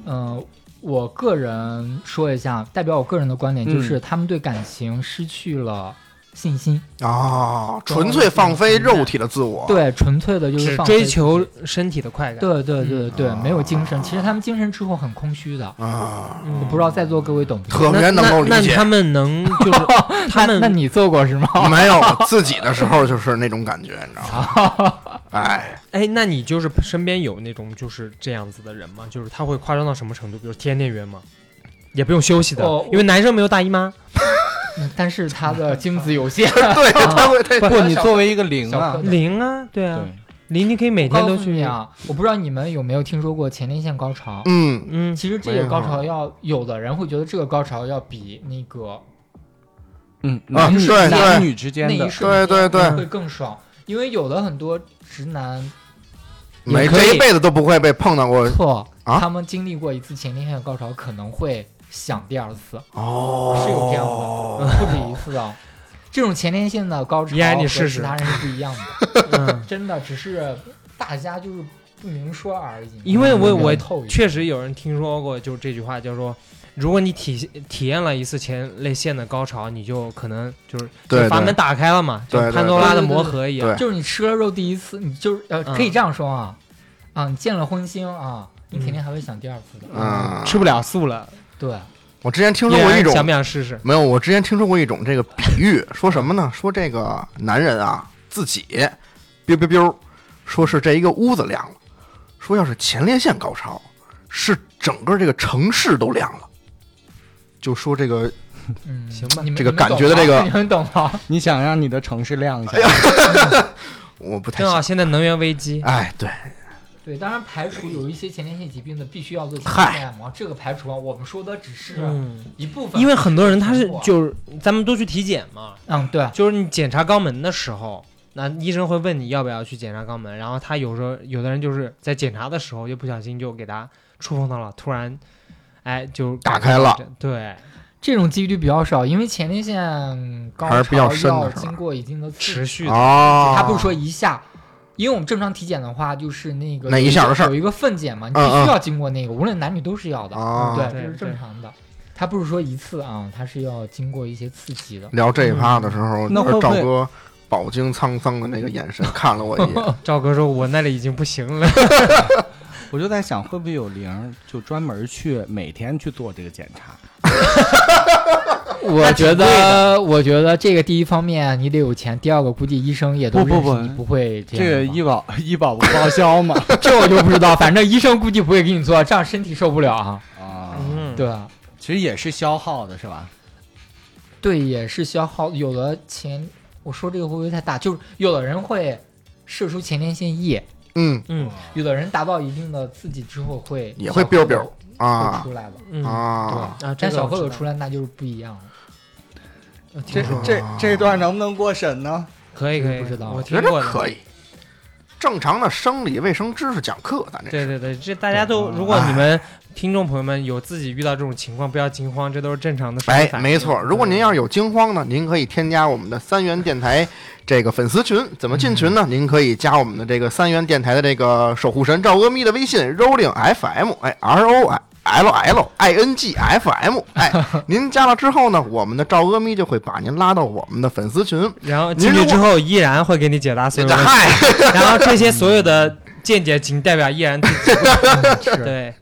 嗯、我个人说一下，代表我个人的观点，就是嗯他们对感情失去了信心，啊，纯粹放飞肉体的自我。对，纯粹的就是只放飞追求身体的快感。对对对对，嗯没有精神。其实他们精神之后很空虚的，啊，嗯，我不知道在座各位懂不懂？特别能够理解那那他。们能就是 他们那那你做过是吗？没有自己的时候就是那种感觉，你知道吗？哎，哎，那你就是身边有那种就是这样子的人吗？就是他会夸张到什么程度？比如天天约吗？也不用休息的，哦因为男生没有大姨妈。嗯但是他的精子有限。对，他会他不，你作为一个零啊。零啊，对啊，零你可以每天都去。啊，我不知道你们有没有听说过前列腺高潮。嗯。嗯，其实这个高潮要有的人会觉得这个高潮要比那个嗯，啊男女对对。男女之间的，对对对。会更爽，因为有的很多直男没这一辈子都不会被碰到过。错，啊？他们经历过一次前列腺高潮可能会想第二次，哦，是有这样的，不止一次啊。这种前列腺的高潮和试试。其他人是不一样的，嗯，真的只是大家就是不明说而已。因为我我确实有人听说过，就是这句话，叫做。如果你体体验了一次前列腺的高潮，你就可能就是阀门打开了嘛，就潘多拉的魔盒一样。对。就是你吃了肉第一次，你就是呃嗯可以这样说啊，啊你见了荤腥啊，你肯定还会想第二次的。嗯，吃不了素了，对，我之前听说过一种想不想试试？没有，我之前听说过一种这个比喻，说什么呢？说这个男人啊自己，biu biu biu，说是这一个屋子亮了，说要是前列腺高潮，是整个这个城市都亮了。就说这个嗯，行吧你们这个感觉的这个 你们懂吗？你想让你的城市亮一下，我不太正好，现在能源危机，哎，对，对，当然排除有一些前列腺疾病的必须要做前嗨列腺按摩，这个排除啊，我们说的只是嗯，一部分。因为很多人他是就是咱们都去体检嘛，嗯对，就是你检查肛门的时候，那医生会问你要不要去检查肛门，然后他有时候有的人就是在检查的时候就不小心就给他触碰到了，突然，哎就打开了，对，这种几率比较少，因为前列腺高还是比较潮要深的经过一定的，持续的，哦，他不是说一下因为我们正常体检的话，就是那个哪一项的事儿有一个粪检嘛，你必须要经过那个，无论男女都是要的。啊对，这是正常的。它不是说一次啊，它是要经过一些刺激的。聊这一趴的时候，那会赵哥饱经沧桑的那个眼神 看了我一眼，赵哥说：“我那里已经不行了。我就在想，会不会有零就专门去每天去做这个检查？我觉得，我觉得这个第一方面你得有钱，第二个估计医生也都不不不会这样。这个医保医保不报销嘛？这我就不知道，反正医生估计不会给你做，这样身体受不了啊。啊，嗯，对吧？其实也是消耗的，是吧？对，也是消耗。有的前，我说这个会不会太大？就是有的人会射出前列腺液，嗯嗯有的人达到一定的刺激之后会也会小 biu biu 蚪会啊出来了。嗯啊，啊，这但小蝌蚪出来那就是不一样了。这这这段能不能过审呢？可以可以，不知道我我觉得可以。正常的生理卫生知识讲课，咱这是对对对，这大家都，如果你们听众朋友们有自己遇到这种情况，不要惊慌，这都是正常的哎。没错。如果您要是有惊慌呢，您可以添加我们的三元电台这个粉丝群。怎么进群呢？您可以加我们的这个三元电台的这个守护神赵阿咪的微信 rolling FM，哎，R O L L I N G F M，哎，您加了之后呢，我们的赵阿咪就会把您拉到我们的粉丝群。然后进去之后依然会给你解答所有问题，嗨，然后这些所有的见解仅代表依然自己。对，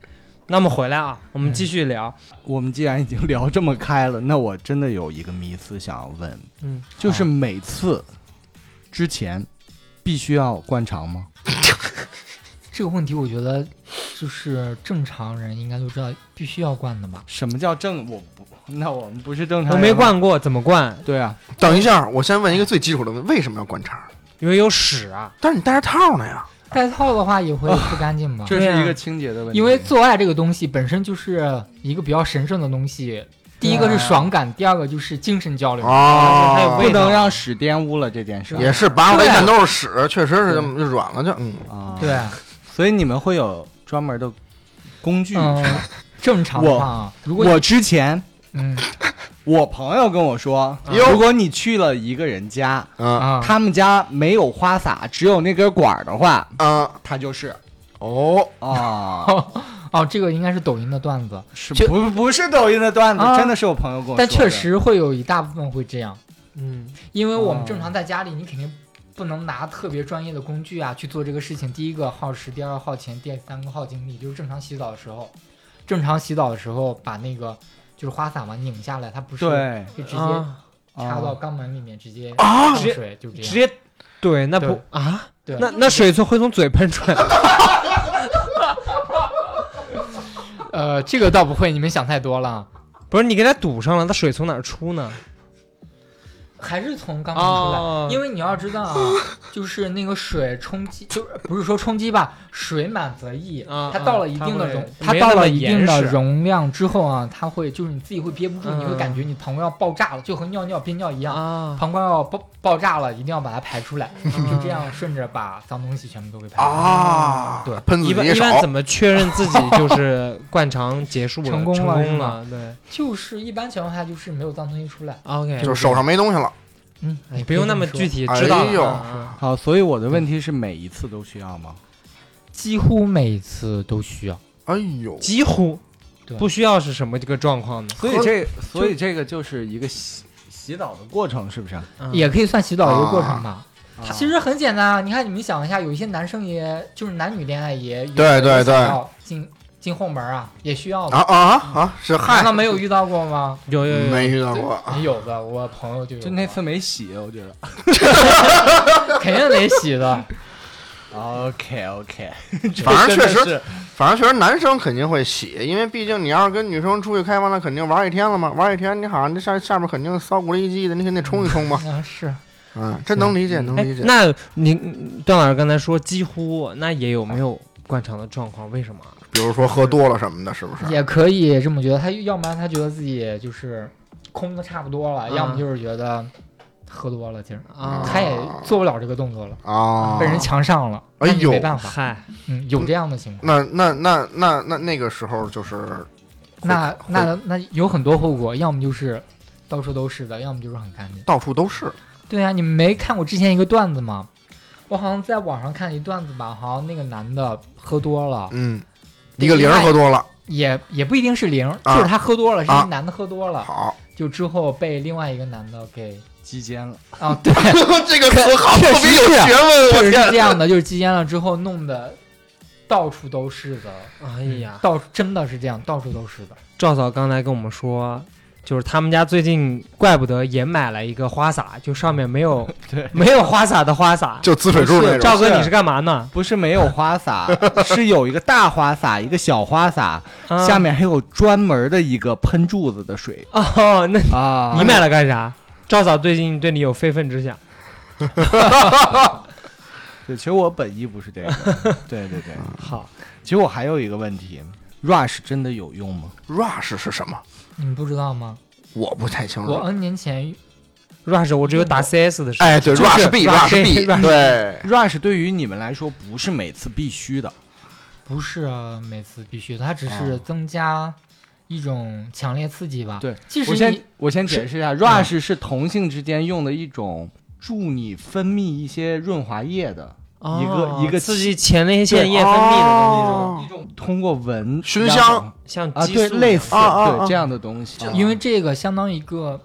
那么回来啊，我们继续聊。我们既然已经聊这么开了，那我真的有一个迷思想要问，嗯，就是每次之前必须要灌肠吗？这个问题我觉得就是正常人应该都知道，必须要灌的吧？什么叫正？我不，那我们不是正常都人吗。没灌过，怎么灌？对啊，等一下，我先问一个最基础的问题：为什么要灌肠？因为有屎啊。但是你戴着套呢呀。戴套的话也会不干净吧？这是一个清洁的问题。因为做爱这个东西本身就是一个比较神圣的东西，第一个是爽感，第二个就是精神交流。哦，还有味道不能让屎玷污了这件事。也是拔了一看都是屎，确实是这么就软了就嗯。啊，对，所以你们会有专门的工具。嗯，正常的话啊，如果我之前嗯 我朋友跟我说，如果你去了一个人家，嗯啊，他们家没有花洒，只有那根管儿的话，嗯他就是。哦，啊，哦，这个应该是抖音的段子，是确不不是抖音的段子，啊。真的是我朋友跟我说的。但确实会有一大部分会这样，嗯，因为我们哦正常在家里，你肯定不能拿特别专业的工具啊去做这个事情。第一个耗时，第二个耗钱，第三个耗精力。就是正常洗澡的时候，正常洗澡的时候把那个就是花洒嘛拧下来，它不是对就直接啊，插到肛门里面，直接啊放水，就这样。直接对，那不啊，对，那那水从会从嘴喷出来。呃，这个倒不会，你们想太多了，不是你给它堵上了，它水从哪儿出呢？还是从肛门出来。哦，因为你要知道啊，就是那个水冲击，就是不是说冲击吧，水满则溢。啊它到了一定的容，它到了一定的严实容量之后啊，它会就是你自己会憋不住，嗯你会感觉你膀胱要爆炸了，就和尿尿憋尿一样，啊，膀胱要爆爆炸了，一定要把它排出来，就这样顺着把脏东西全部都给排出来。啊，对一般一般怎么确认自己就是灌肠结束了，成功了是吗功了？对就是一般情况下就是没有脏东西出来。，OK，就是手上没东西了。嗯，你不用那么具体，知道。好，所以我的问题是每一次都需要吗？几乎每次都需要。哎呦，几乎不需要是什么这个状况呢？所以这所以这个就是一个洗洗澡的过程，是不是？嗯也可以算洗澡的一个过程吧。啊其实很简单啊，你看你们想一下，有一些男生也就是男女恋爱也有对对对进进后门啊，也需要的。啊啊啊！是难嗨道，没有遇到过吗？有有有没遇到过。有的，我朋友就有，就那次没洗，我觉得。肯定得洗的。OK OK，反正确实是反正确实男生肯定会洗，因为毕竟你要是跟女生出去开房，那，肯定玩一天了嘛，玩一天你好像这下下面肯定骚咕哩叽的，你肯定得冲一冲嘛。啊，是嗯，这能理解，能哎理解，。那你段老师刚才说几乎，那也有没有灌肠的状况？为什么？比如说喝多了什么的，是不是？也可以这么觉得。他要不然他觉得自己就是空的差不多了，嗯要么就是觉得喝多了其实，啊他也做不了这个动作了，啊，被人强上了，哎呦没办法。嗨，嗯，有这样的情况。那那那那那那个时候就是那那那有很多后果，要么就是到处都是的，要么就是很干净。到处都是。对啊，你们没看过之前一个段子吗？我好像在网上看一段子吧，好像那个男的喝多了，嗯，一个零喝多了，也也不一定是零，啊就是他喝多了，是啊一男的喝多了，好，就之后被另外一个男的给击奸了，啊，对，这个词好，确特别有学问，确实是这样的，就是击奸了之后弄得到处都是的，哎呀，到真的是这样，到处都是的。赵嫂刚才跟我们说，就是他们家最近怪不得也买了一个花洒，就上面没有 对没有花洒的花洒。就滋水柱那种，赵哥，你是干嘛呢？不是没有花洒，是有一个大花洒，一个小花洒，啊下面还有专门的一个喷柱子的水哦，那啊你买了干啥？赵嫂最近对你有非分之想。对，其实我本意不是这个，对对对。好，其实我还有一个问题，rush 真的有用吗？rush 是什么？你们不知道吗？我不太清楚我。N 年前 rush 我只有打 CS 的时候。哎，对就是，rush b，rush b，rush 对，rush 对于你们来说不是每次必须的，不是每次必须的，它只是哦增加一种强烈刺激吧。对，即使我先我先解释一下，rush 是同性之间用的一种助你分泌一些润滑液的哦一个一个刺激前列腺液分泌的哦。那种，通过闻熏香。啊，像啊对，素类似对这样的东西，因为这个相当于一个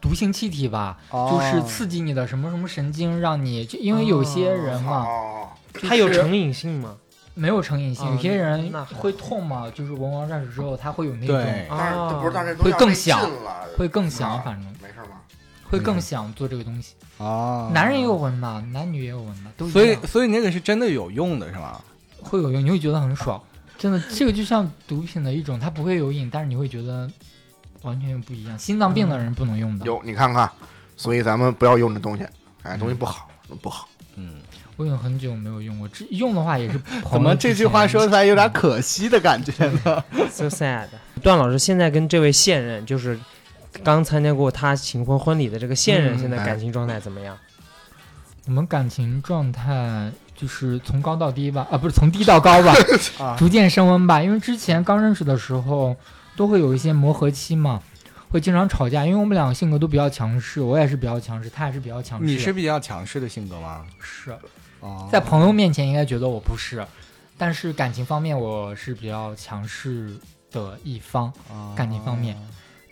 毒性气体吧，哦。就是刺激你的什么什么神经，让你就因为有些人嘛，它有成瘾性吗？没有成瘾性，哦有些人会痛嘛，就是闻完 rush 之后，他会有那种但是哦不是，但是会更响想，会更想，啊反正？会更想做这个东西。哦，男人也有纹的，男女也有纹的，都一所以所以那个是真的有用的是吗？会有用，你会觉得很爽。真的，这个就像毒品的一种，它不会有瘾，但是你会觉得完全不一样。心脏病的人不能用的。有，你看看，所以咱们不要用这东西，哎，东西不好，不好。嗯，我已经很久没有用过，这用的话也是 怎么这句话说出来有点可惜的感觉呢？So sad。段老师现在跟这位现任，就是刚参加过他新婚婚礼的这个现任，嗯现在哎感情状态怎么样？我们感情状态就是从高到低吧，啊，不是从低到高吧，啊，逐渐升温吧。因为之前刚认识的时候，都会有一些磨合期嘛，会经常吵架。因为我们两个性格都比较强势，我也是比较强势，他也是比较强势。你是比较强势的性格吗？是哦，在朋友面前应该觉得我不是，但是感情方面我是比较强势的一方，哦感情方面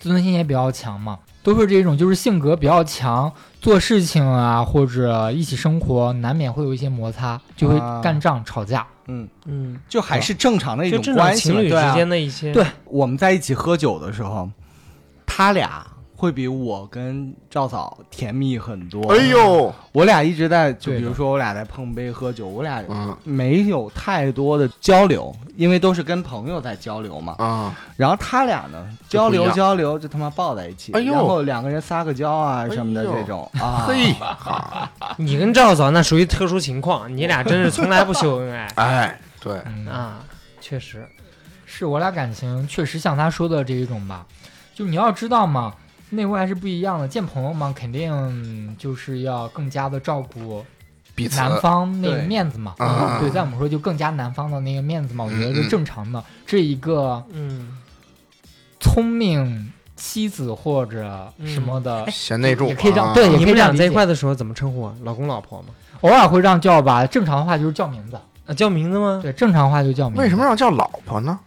自尊心也比较强嘛，都是这种就是性格比较强，做事情啊或者一起生活难免会有一些摩擦，就会啊干仗、吵架。嗯，嗯，就还是正常的一种关系，情侣之对啊间的一些对我们在一起喝酒的时候，他俩会比我跟赵嫂甜蜜很多。哎，呦，我俩一直在，就比如说我俩在碰杯喝酒，我俩嗯没有太多的交流，因为都是跟朋友在交流嘛。啊，然后他俩呢，交流交流就他妈抱在一起，哎呦然后两个人撒个娇啊什么的这种啊。嘿，你跟赵嫂那属于特殊情况，你俩真是从来不秀恩爱 哎，对，嗯，啊，确实。是我俩感情确实像他说的这一种吧，就你要知道嘛，内外是不一样的。见朋友嘛，肯定就是要更加的照顾彼此男方那个面子嘛。啊对，在我们说就更加男方的那个面子嘛，我觉得是正常的。这一个嗯，聪明妻子或者什么的，贤内助，也可以这样啊对也可以你们俩在一块的时候怎么称呼啊？老公老婆吗？偶尔会让叫吧。正常的话就是叫名字，啊，叫名字吗？对，正常话就叫名字。为什么要叫老婆呢？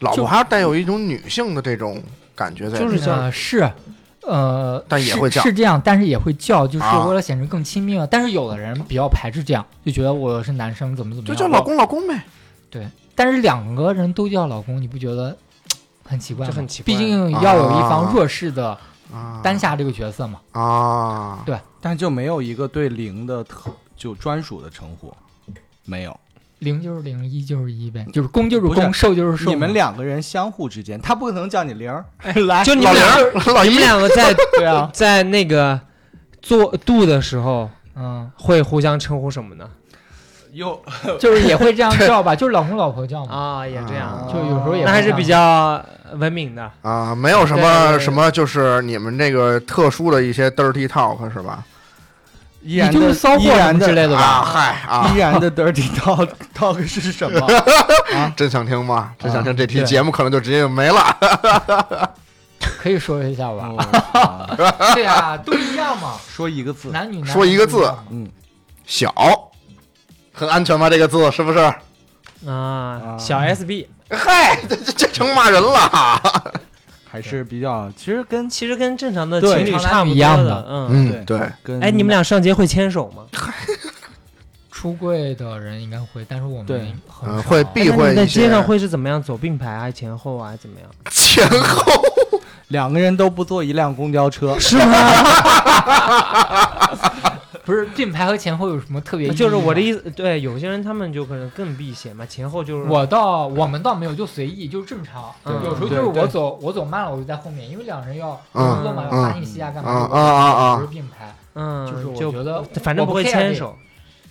老就婆还带有一种女性的这种感觉在里面，就是叫呃是，呃，但也会叫是这样，但是也会叫，就是啊为了显示更亲密嘛。但是有的人比较排斥这样，就觉得我是男生怎么怎么样，就叫老。公老公呗。对但是两个人都叫老公，你不觉得很奇怪吗？这很奇怪毕竟要有一方啊弱势的啊，担下这个角色嘛。啊，对但就没有一个对零的特就专属的称呼，没有。零就是零，一就是一呗，就是攻就是不是攻，受就是受。你们两个人相互之间，他不可能叫你零儿，哎来，就你们俩，零老你们两个在 对啊，在那个做度的时候嗯，会互相称呼什么呢？又 就是也会这样叫吧，就是老公老婆叫嘛。啊，也这样，就有时候也那还是比较文明的。啊，没有什么什么，就是你们这个特殊的一些 dirty talk 是吧？依然的你就是骚货依然的什么之类的啊，吧？嗨啊依，然的 dirty talk talk 是什么？真想听吗？真想听，这期节目可能就直接就没了。可以说一下吧？对呀，都一样嘛，说一个字，男女男说一个字嗯，小，很安全吗？这个字是不是？啊，小 SB 嗨，这这这成骂人了。还是比较，其实跟其实跟正常的情侣差不多一样的的，嗯。嗯，对，跟哎，你们俩上街会牵手吗？出柜的人应该会，但是我对们会避讳你在街上会是怎么样走并排啊，前后啊，怎么样？前后两个人都不坐一辆公交车，是吗？不是并排和前后有什么特别？就是我的意思，对，有些人他们就可能更避嫌嘛，前后就是我倒我们倒没有，就随意，就是正常。对有时候就是我走我走慢了，我就在后面，因为两人要嗯工作嘛，要嗯发信息啊，干嘛的？啊啊啊啊不是并排，嗯，就是我觉得反正不会牵手，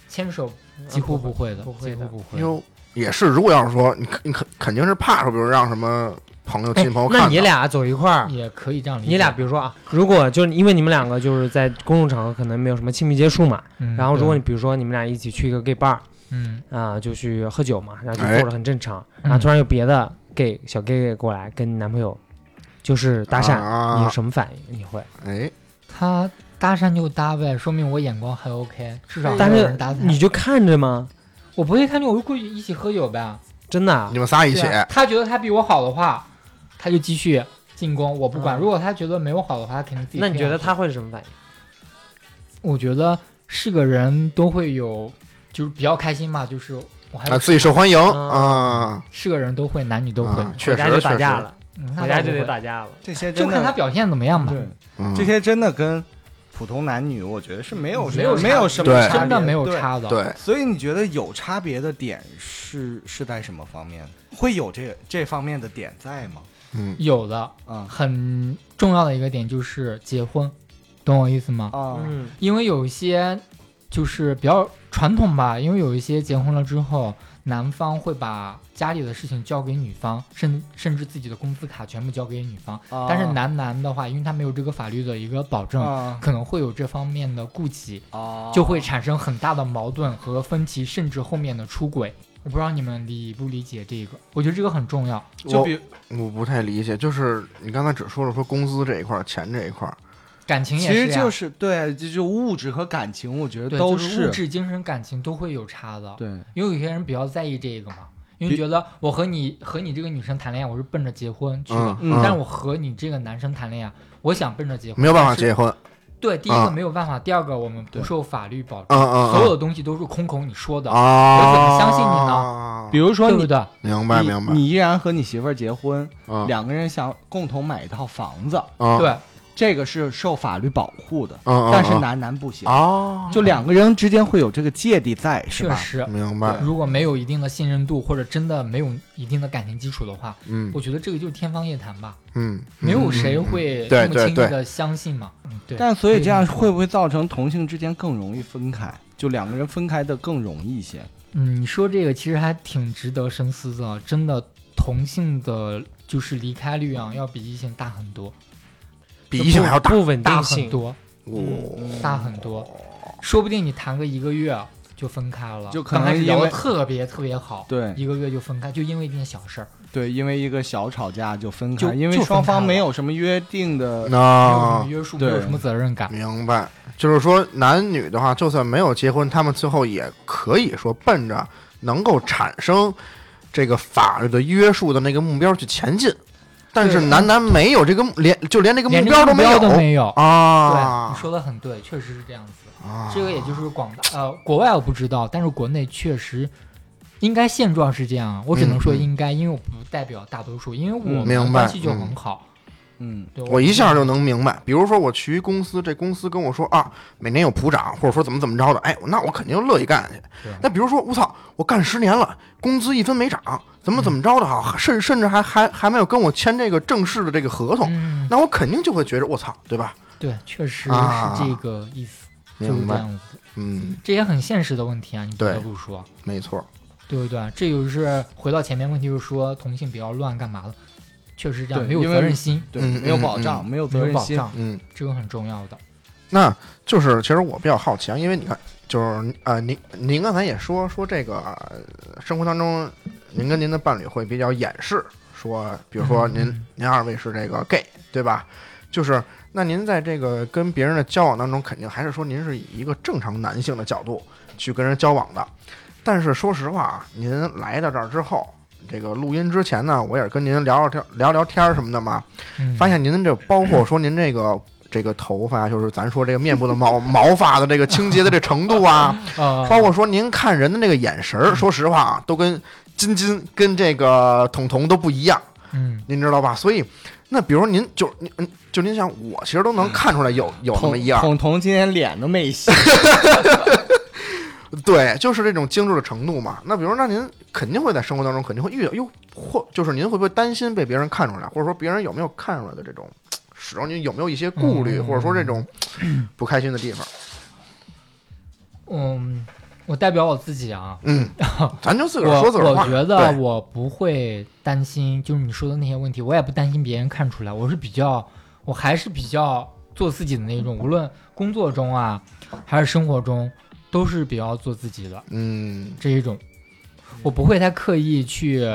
牵手几乎不会的，不会的几乎不会。哟，也是。如果要是说你肯你肯肯定是怕说，比如让什么朋友、哎亲朋友。那你俩走一块儿，也可以这样理解。你俩比如说啊，如果就是因为你们两个就是在公众场合可能没有什么亲密接触嘛，嗯，然后如果你比如说你们俩一起去一个 gay bar 嗯啊，就去喝酒嘛，然后就哎坐着很正常，然后突然有别的 gay 小 gay 过来跟你男朋友就是搭讪，啊你有什么反应？你会？哎，他搭讪就搭呗，说明我眼光还 OK，至少但是你就看着吗？我不会看着，我就过去一起喝酒呗。真的啊你？们仨一起啊他觉得他比我好的话，他就继续进攻，我不管。嗯如果他觉得没我好的话，他肯定自己。那你觉得他？会是什么反应？我觉得是个人都会有，就是比较开心嘛，就是我还啊，自己受欢迎嗯啊，是个人都会，男女都会啊。确回家就实确实，打架了，嗯那回家就倒不会得打架了。这些真就看他的表现怎么样吧。这些真的跟普通男女，我觉得是没有没有差没有什么真的没有对差的。对，所以你觉得有差别的点是是在什么方面？会有这这方面的点在吗？嗯。有的啊。很重要的一个点就是结婚，懂我意思吗？啊。嗯，因为有一些就是比较传统吧，因为有一些结婚了之后，男方会把家里的事情交给女方，甚甚至自己的工资卡全部交给女方。啊。但是男男的话，因为他没有这个法律的一个保证，啊。可能会有这方面的顾忌，啊。就会产生很大的矛盾和分歧，甚至后面的出轨。我不知道你们理不理解这个，我觉得这个很重要。就比我不太理解，就是你刚才只说了说工资这一块儿，钱这一块儿，感情其也是呀实就是对，就就物质和感情，我觉得对，都就是物质、精神、感情都会有差的。对因为有些人比较在意这个嘛，因为觉得我和你和你这个女生谈恋爱，我是奔着结婚去的，嗯嗯但是我和你这个男生谈恋爱，我想奔着结婚，没有办法结婚。对，第一啊。个没有办法，第二个我们不受法律保嗯障，嗯，所有的东西都是空口你说的，啊，我怎么相信你呢比如说你对不对？你明白明白，你依然和你媳妇儿结婚，嗯两个人想共同买一套房子，嗯对，这个是受法律保护的，嗯嗯，但是嗯男男不行，哦，就两个人之间会有这个芥蒂在，是吧？确实，明白，如果没有一定的信任度，或者真的没有一定的感情基础的话，嗯我觉得这个就是天方夜谭吧，嗯，没有谁嗯会这么轻易的相信嘛。嗯，对。但所以这样会不会造成同性之间更容易分开？就两个人分开的更容易一些？嗯，你说这个其实还挺值得深思的，真的，同性的就是离开率啊，要比异性大很多，比异性还要大，不稳大定性，很多，哦。大很多，说不定你谈个一个月就分开了，就可能刚开始聊因为的特别特别好，对一个月就分开，就因为一件小事儿，对，因为一个小吵架就分就开，因为就分双方了没有什么约定的。没有什么那约束，没对有什么责任感，明白，就是说男女的话，就算没有结婚，他们最后也可以说奔着能够产生这个法律的约束的那个目标去前进，但是对男男没有这个连就连这个目标都没有个目标都没有。对，啊你，说的很对，确实是这样子。啊这个也就是广大呃，国外我不知道，但是国内确实应该现状是这样啊。我只能说应该，因为我不代表大多数，因为我嗯们明白的关系就嗯很好。嗯，对我一下就能明白，比如说我去一公司，这公司跟我说啊，每年有普涨，或者说怎么怎么着的，哎，那我肯定乐意干去。那比如说我操，我干十年了，工资一分没涨，怎么怎么着的哈，甚甚至还还还没有跟我签这个正式的这个合同，嗯，那我肯定就会觉得我操，对吧？对，确实啊是这个意思，就是明白，这样子。嗯，这也很现实的问题啊，你不对得不说，没错，对不对？这就是回到前面问题，就是说同性比较乱，干嘛的？确实这样，没有因为责任心，对，嗯没有嗯保障，没有责任心。没有保障，嗯，这个很重要的。那就是其实我比较好奇啊，因为你看，就是呃，您您刚才也说说这个、呃生活当中，您跟您的伴侣会比较掩饰，说比如说您、嗯您二位是这个 gay，对吧？就是那您在这个跟别人的交往当中，肯定还是说您是以一个正常男性的角度去跟人交往的。但是说实话啊，您来到这儿之后，这个录音之前呢，我也是跟您聊聊天、聊聊天儿什么的嘛，嗯发现您这包括说您这个。这个头发，就是咱说这个面部的毛 毛发的这个清洁的这程度啊，呃，包括说您看人的那个眼神儿，说实话啊，都跟金金跟这个彤彤都不一样，嗯。您知道吧？所以，那比如您就您嗯就您想，我其实都能看出来有有那么一样，彤彤今天脸都没洗，对，就是这种精致的程度嘛。那比如，那您肯定会在生活当中肯定会遇到，哟，或就是您会不会担心被别人看出来，或者说别人有没有看出来的这种，始终你有没有一些顾虑，嗯或者说这种不开心的地方？嗯，我代表我自己啊，嗯，咱就自个儿我说自个儿话。我觉得我不会担心，就是你说的那些问题，我也不担心别人看出来。我是比较，我还是比较做自己的那种，无论工作中啊，还是生活中，都是比较做自己的嗯这一种。我不会太刻意去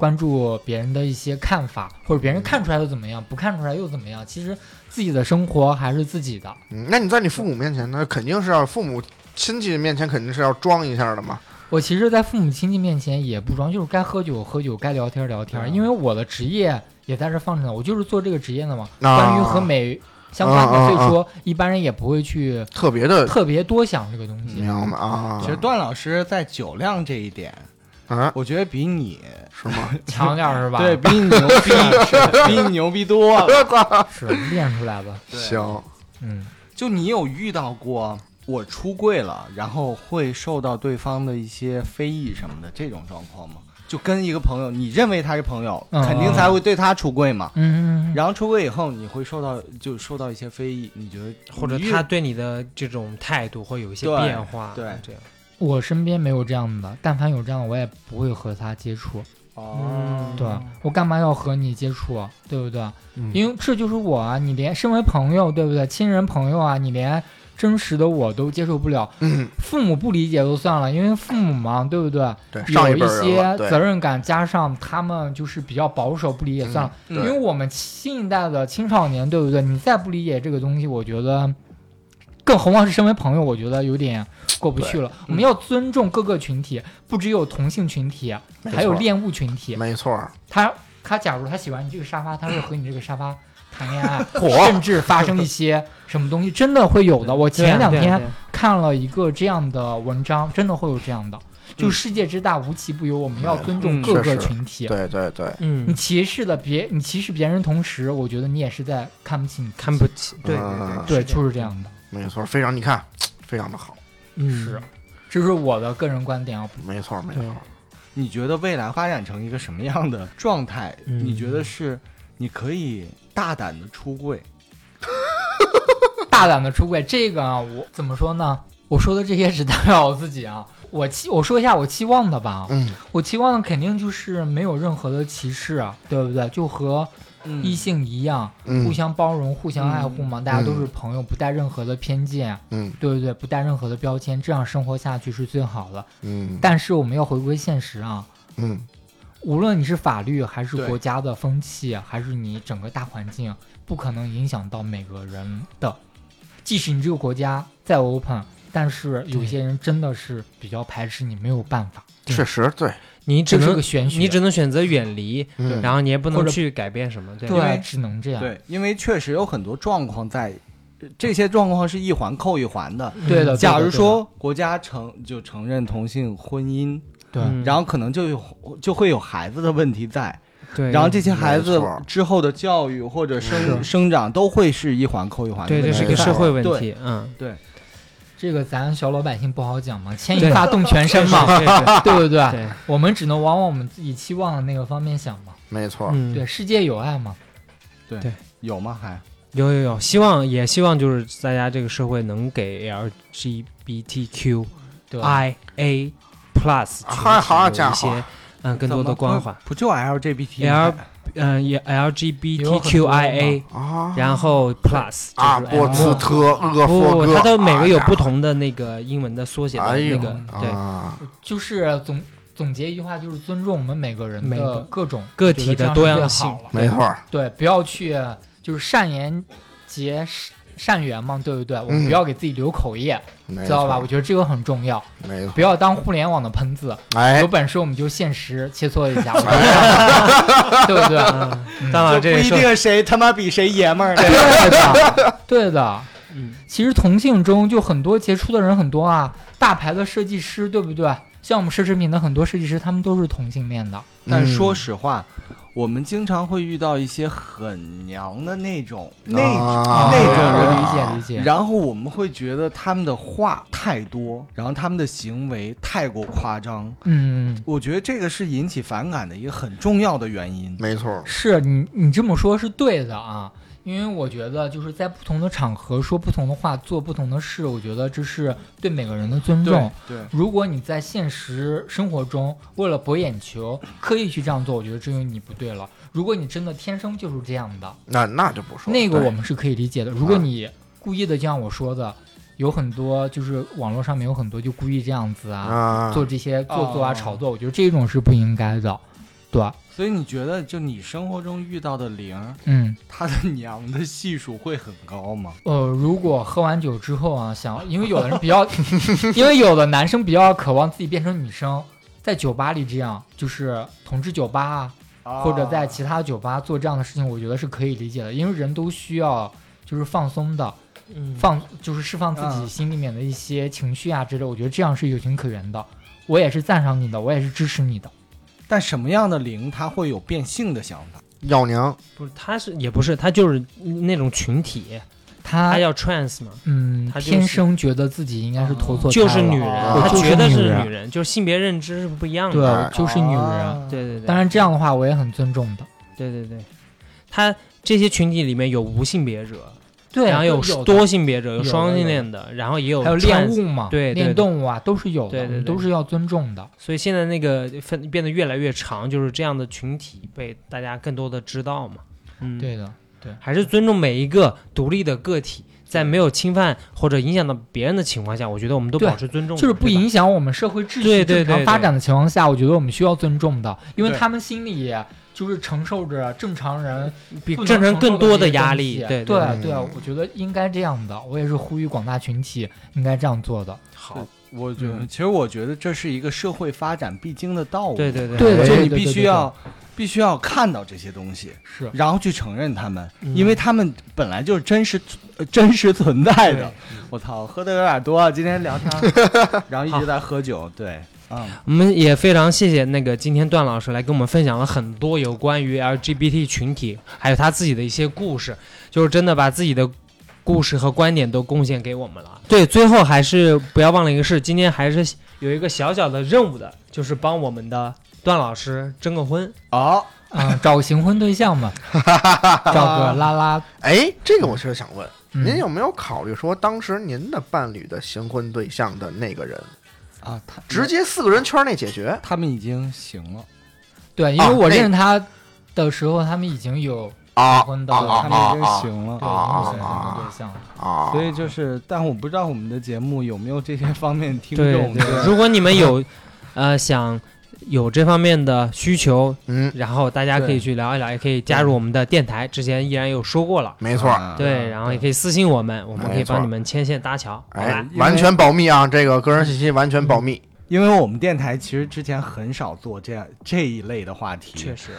关注别人的一些看法，或者别人看出来又怎么样，不看出来又怎么样。其实自己的生活还是自己的。嗯，那你在你父母面前呢，肯定是要父母亲戚面前肯定是要装一下的嘛。我其实，在父母亲戚面前也不装，就是该喝酒喝酒，该聊天聊天。因为我的职业也在这放着呢，我就是做这个职业的嘛。啊关于和美相关的，所以说一般人也不会去特别的特别多想这个东西。明白啊？其实段老师在酒量这一点，啊，我觉得比你是吗？强点儿是吧？对，比你牛逼，比你牛逼多了。是练出来的。行，嗯，就你有遇到过我出柜了，然后会受到对方的一些非议什么的这种状况吗？就跟一个朋友，你认为他是朋友，嗯肯定才会对他出柜嘛。嗯嗯嗯，然后出柜以后，你会受到就受到一些非议，你觉得或者他对你的这种态度会有一些变化，对这样。我身边没有这样的，但凡有这样的，我也不会和他接触。哦，对我干嘛要和你接触啊？对不对？嗯因为这就是我啊！你连身为朋友，对不对？亲人朋友啊，你连真实的我都接受不了，嗯，父母不理解都算了，因为父母嘛，对不对？对，上有一些，责，任感，加上他们就是比较保守，不理解算了。嗯因为我们新一代的青少年，对不对？你再不理解这个东西，我觉得，更何况是身为朋友，我觉得有点过不去了。我们要尊重各个群体，不只有同性群体，还有恋物群体。没错，他他假如他喜欢你这个沙发，他会和你这个沙发谈恋爱，甚至发生一些 什么东西，真的会有的。我前两天看了一个这样的文章，真的会有这样的。就世界之大，无奇不有，我们要尊重嗯各个群体。对对对，嗯你嗯，歧视了别，你歧视别人，同时我觉得你也是在看不起你。看不起，对对对，就是这样的。没错儿，非常，你看，非常的好，嗯是，这是我的个人观点啊。没错儿没错儿，你觉得未来发展成一个什么样的状态？嗯你觉得是你可以大胆的出柜？大胆的出柜，这个啊，我怎么说呢？我说的这些只代表我自己啊。我期我说一下我期望的吧。嗯，我期望的肯定就是没有任何的歧视啊，对不对？就和异性一样，嗯。互相包容、互相爱护嘛，大家都是朋友，不带任何的偏见，嗯。对对对？不带任何的标签，这样生活下去是最好的。嗯。但是我们要回归现实啊，嗯，无论你是法律还是国家的风气，还是你整个大环境，不可能影响到每个人的。即使你这个国家再 open，但是有些人真的是比较排斥你，没有办法，确实对，你只能。你只能选择远离，嗯然后你也不能去改变什么，对因为对，只能这样。对，因为确实有很多状况在，这些状况是一环扣一环的。对的。对的假如说国家承就承认同性婚姻，对嗯然后可能就有就会有孩子的问题在，对，然后这些孩子之后的教育或者生生长都会是一环扣一环的对，这是个社会问题，嗯，这个咱小老百姓不好讲嘛，牵一发动全身嘛，对对对不对？对，我们只能往往我们自己期望的那个方面想嘛。没错，嗯，对，世界有爱嘛。有吗？还有有有，希望也希望就是大家这个社会能给 LGBTQIA 对吧？Plus 好好群体有一些嗯更多的关怀，不就 LGBT L 嗯也 LGBTQIA，啊。然后 Plus 阿就是波特厄不不，佛哥，它都每个有不同的那个英文的缩写那个，对。啊，就是总总结一句话，就是尊重我们每个人的每个各种个体的多样性没错，对，不要去就是善言结善缘嘛，对不对？我嗯们不要给自己留口业，没知道吧？我觉得这个很重要，没错，不要当互联网的喷子。哎有，本事我们就现实切磋一下，对不对？嗯当然这不一定谁他妈比谁爷们儿呢。对的，对的。嗯，其实同性中就很多杰出的人很多啊，大牌的设计师，对不对？像我们奢侈品的很多设计师，他们都是同性恋的。但说嗯实话，我们经常会遇到一些很娘的那种那啊那种人理解理解。然后我们会觉得他们的话太多，然后他们的行为太过夸张。嗯，我觉得这个是引起反感的一个很重要的原因。没错，是你你这么说，是对的啊。因为我觉得就是在不同的场合说不同的话，做不同的事，我觉得这是对每个人的尊重。对，如果你在现实生活中为了博眼球，刻意去这样做，我觉得这就你不对了。如果你真的天生就是这样的，那那就不说那个我们是可以理解的。如果你故意的，就像我说的，有很多就是网络上面有很多就故意这样子啊，啊，做这些做作啊、哦炒作，我觉得这种是不应该的，对吧？所以你觉得就你生活中遇到的零，嗯，他的娘的系数会很高吗？呃，如果喝完酒之后啊，想，因为有的人比较，因为有的男生比较渴望自己变成女生，在酒吧里这样，就是同志酒吧啊，或者在其他酒吧做这样的事情，我觉得是可以理解的，因为人都需要就是放松的，嗯放就是释放自己嗯心里面的一些情绪啊之类，我觉得这样是有情可原的。我也是赞赏你的，我也是支持你的。但什么样的灵它会有变性的想法？要娘，不是，他是也不是，他就是那种群体，他他叫 trans 嘛，嗯，他就是天生觉得自己应该是投错胎了就是女人，哦他就是觉得是女人女人，就是性别认知是不一样的。对哎，就是女人。啊对对对，当然这样的话，我也很尊重的。对对对，他这些群体里面有无性别者，对然后有多性别者，有双性恋的，然后也有还有恋物嘛，对对恋动物啊，都是有的，对对对。都是要尊重的。所以现在那个分变得越来越长，就是这样的群体被大家更多的知道嘛。嗯，，对的，对。还是尊重每一个独立的个体，在没有侵犯或者影响到别人的情况下，我觉得我们都保持尊重，就是不影响我们社会秩序对对对对正常发展的情况下，我觉得我们需要尊重的，因为他们心里就是承受着正常人比正常更多的压力。对对对对，我觉得应该这样的。我也是呼吁广大群体应该这样做的。好，我觉得，嗯其实我觉得这是一个社会发展必经的道路。对对对对的对就你必对对对须要必须要看到这些东西，是，然后去承认他们，嗯因为他们本来就是真实呃真实存在的。我操，喝的有点多，啊，今天聊天，然后一直在喝酒，对，嗯，我们也非常谢谢那个今天段老师来跟我们分享了很多有关于 LGBT 群体，还有他自己的一些故事，就是真的把自己的故事和观点都贡献给我们了。对，最后还是不要忘了一个事，今天还是有一个小小的任务的，就是帮我们的段老师征个婚。好，嗯，找个行婚对象嘛，找个拉拉。哎，这个我其实想问，嗯您有没有考虑说，当时您的伴侣的行婚对象的那个人，啊，他直接四个人圈内解决？他们已经行了，对，因为我认识他的时候，他们已经有啊结婚的啊，他们已经啊行了。对，已经有结婚的对象了。啊，所以就是，但我不知道我们的节目有没有这些方面听众。对，如果你们有 呃想有这方面的需求，嗯，然后大家可以去聊一聊，也可以加入我们的电台。之前依然有说过了。没错。啊对，然后也可以私信我们，我们可以帮你们牵线搭桥，好哎吧？，完全保密啊！这个个人信息完全保密。因为我们电台其实之前很少做这样这一类的话题。确实，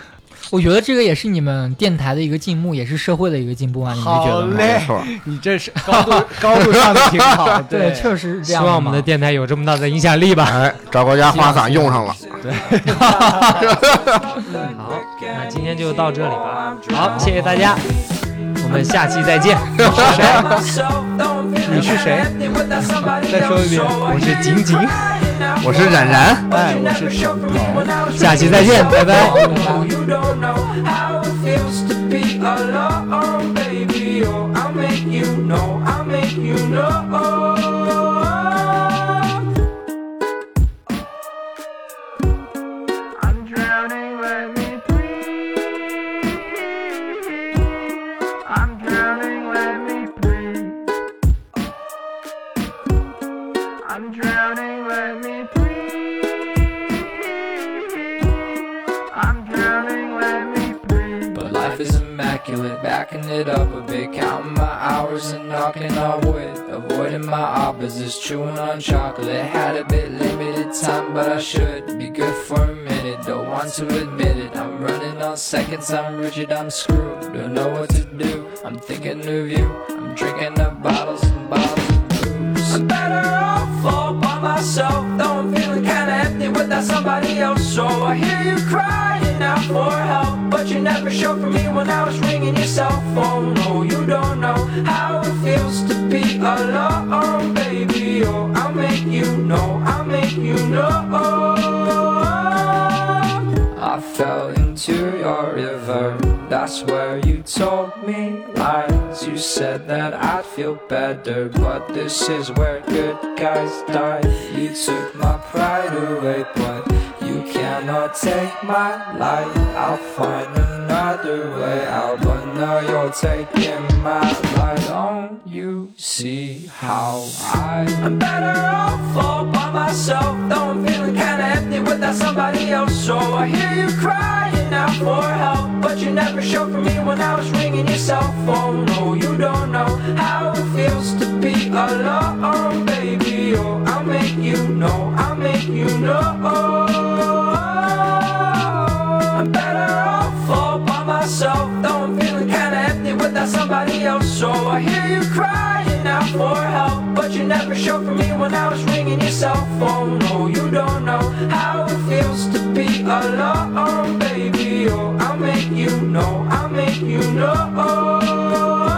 我觉得这个也是你们电台的一个进步，也是社会的一个进步啊！你们觉得吗？好嘞没错，你这是高度 高度上的挺好。对，确实是这样。希望我们的电台有这么大的影响力吧。哎，赵国家花洒用上了。对好，那今天就到这里吧。好，谢谢大家，我们下期再见。你是谁？再说一遍。我是景景，我是冉冉，哎，我是小鹏。下期再见，拜拜。Immaculate, backing it up a bit, counting my hours and knocking on wood, avoiding my opposites, chewing on chocolate. Had a bit limited time, but I should be good for a minute. Don't want to admit it. I'm running on seconds, I'm rigid, I'm screwed. Don't know what to do. I'm thinking of you. I'm drinking up bottles and bottles of booze. I'm better off all by myself, though I'm feeling kinda empty without somebody else. So I hear you crying out for help, but you never showed for me when I was ringing your cell phone. No, you don't know how it feels to be alone, baby. Oh, I'll make you know, I'll make you know. I fell into your river. That's where you told me lies. You said that I'd feel better, but this is where good guys die. You took my pride away, but cannot take my life. I'll find another way out, but now you're taking my life. Don't you see how I am better off all by myself? Though I'm feeling kinda empty without somebody else. So I hear you crying out for help, but you never showed for me when I was ringing your cell phone. No, you don't know how it feels to be alone, baby. Oh, I'll make you know, I'll make you know. myself, though I'm feeling kinda empty without somebody else. So I hear you crying out for help, but you never showed for me when I was ringing your cell phone. No, you don't know how it feels to be alone, baby. Oh, I'll make you know, I'll make you know.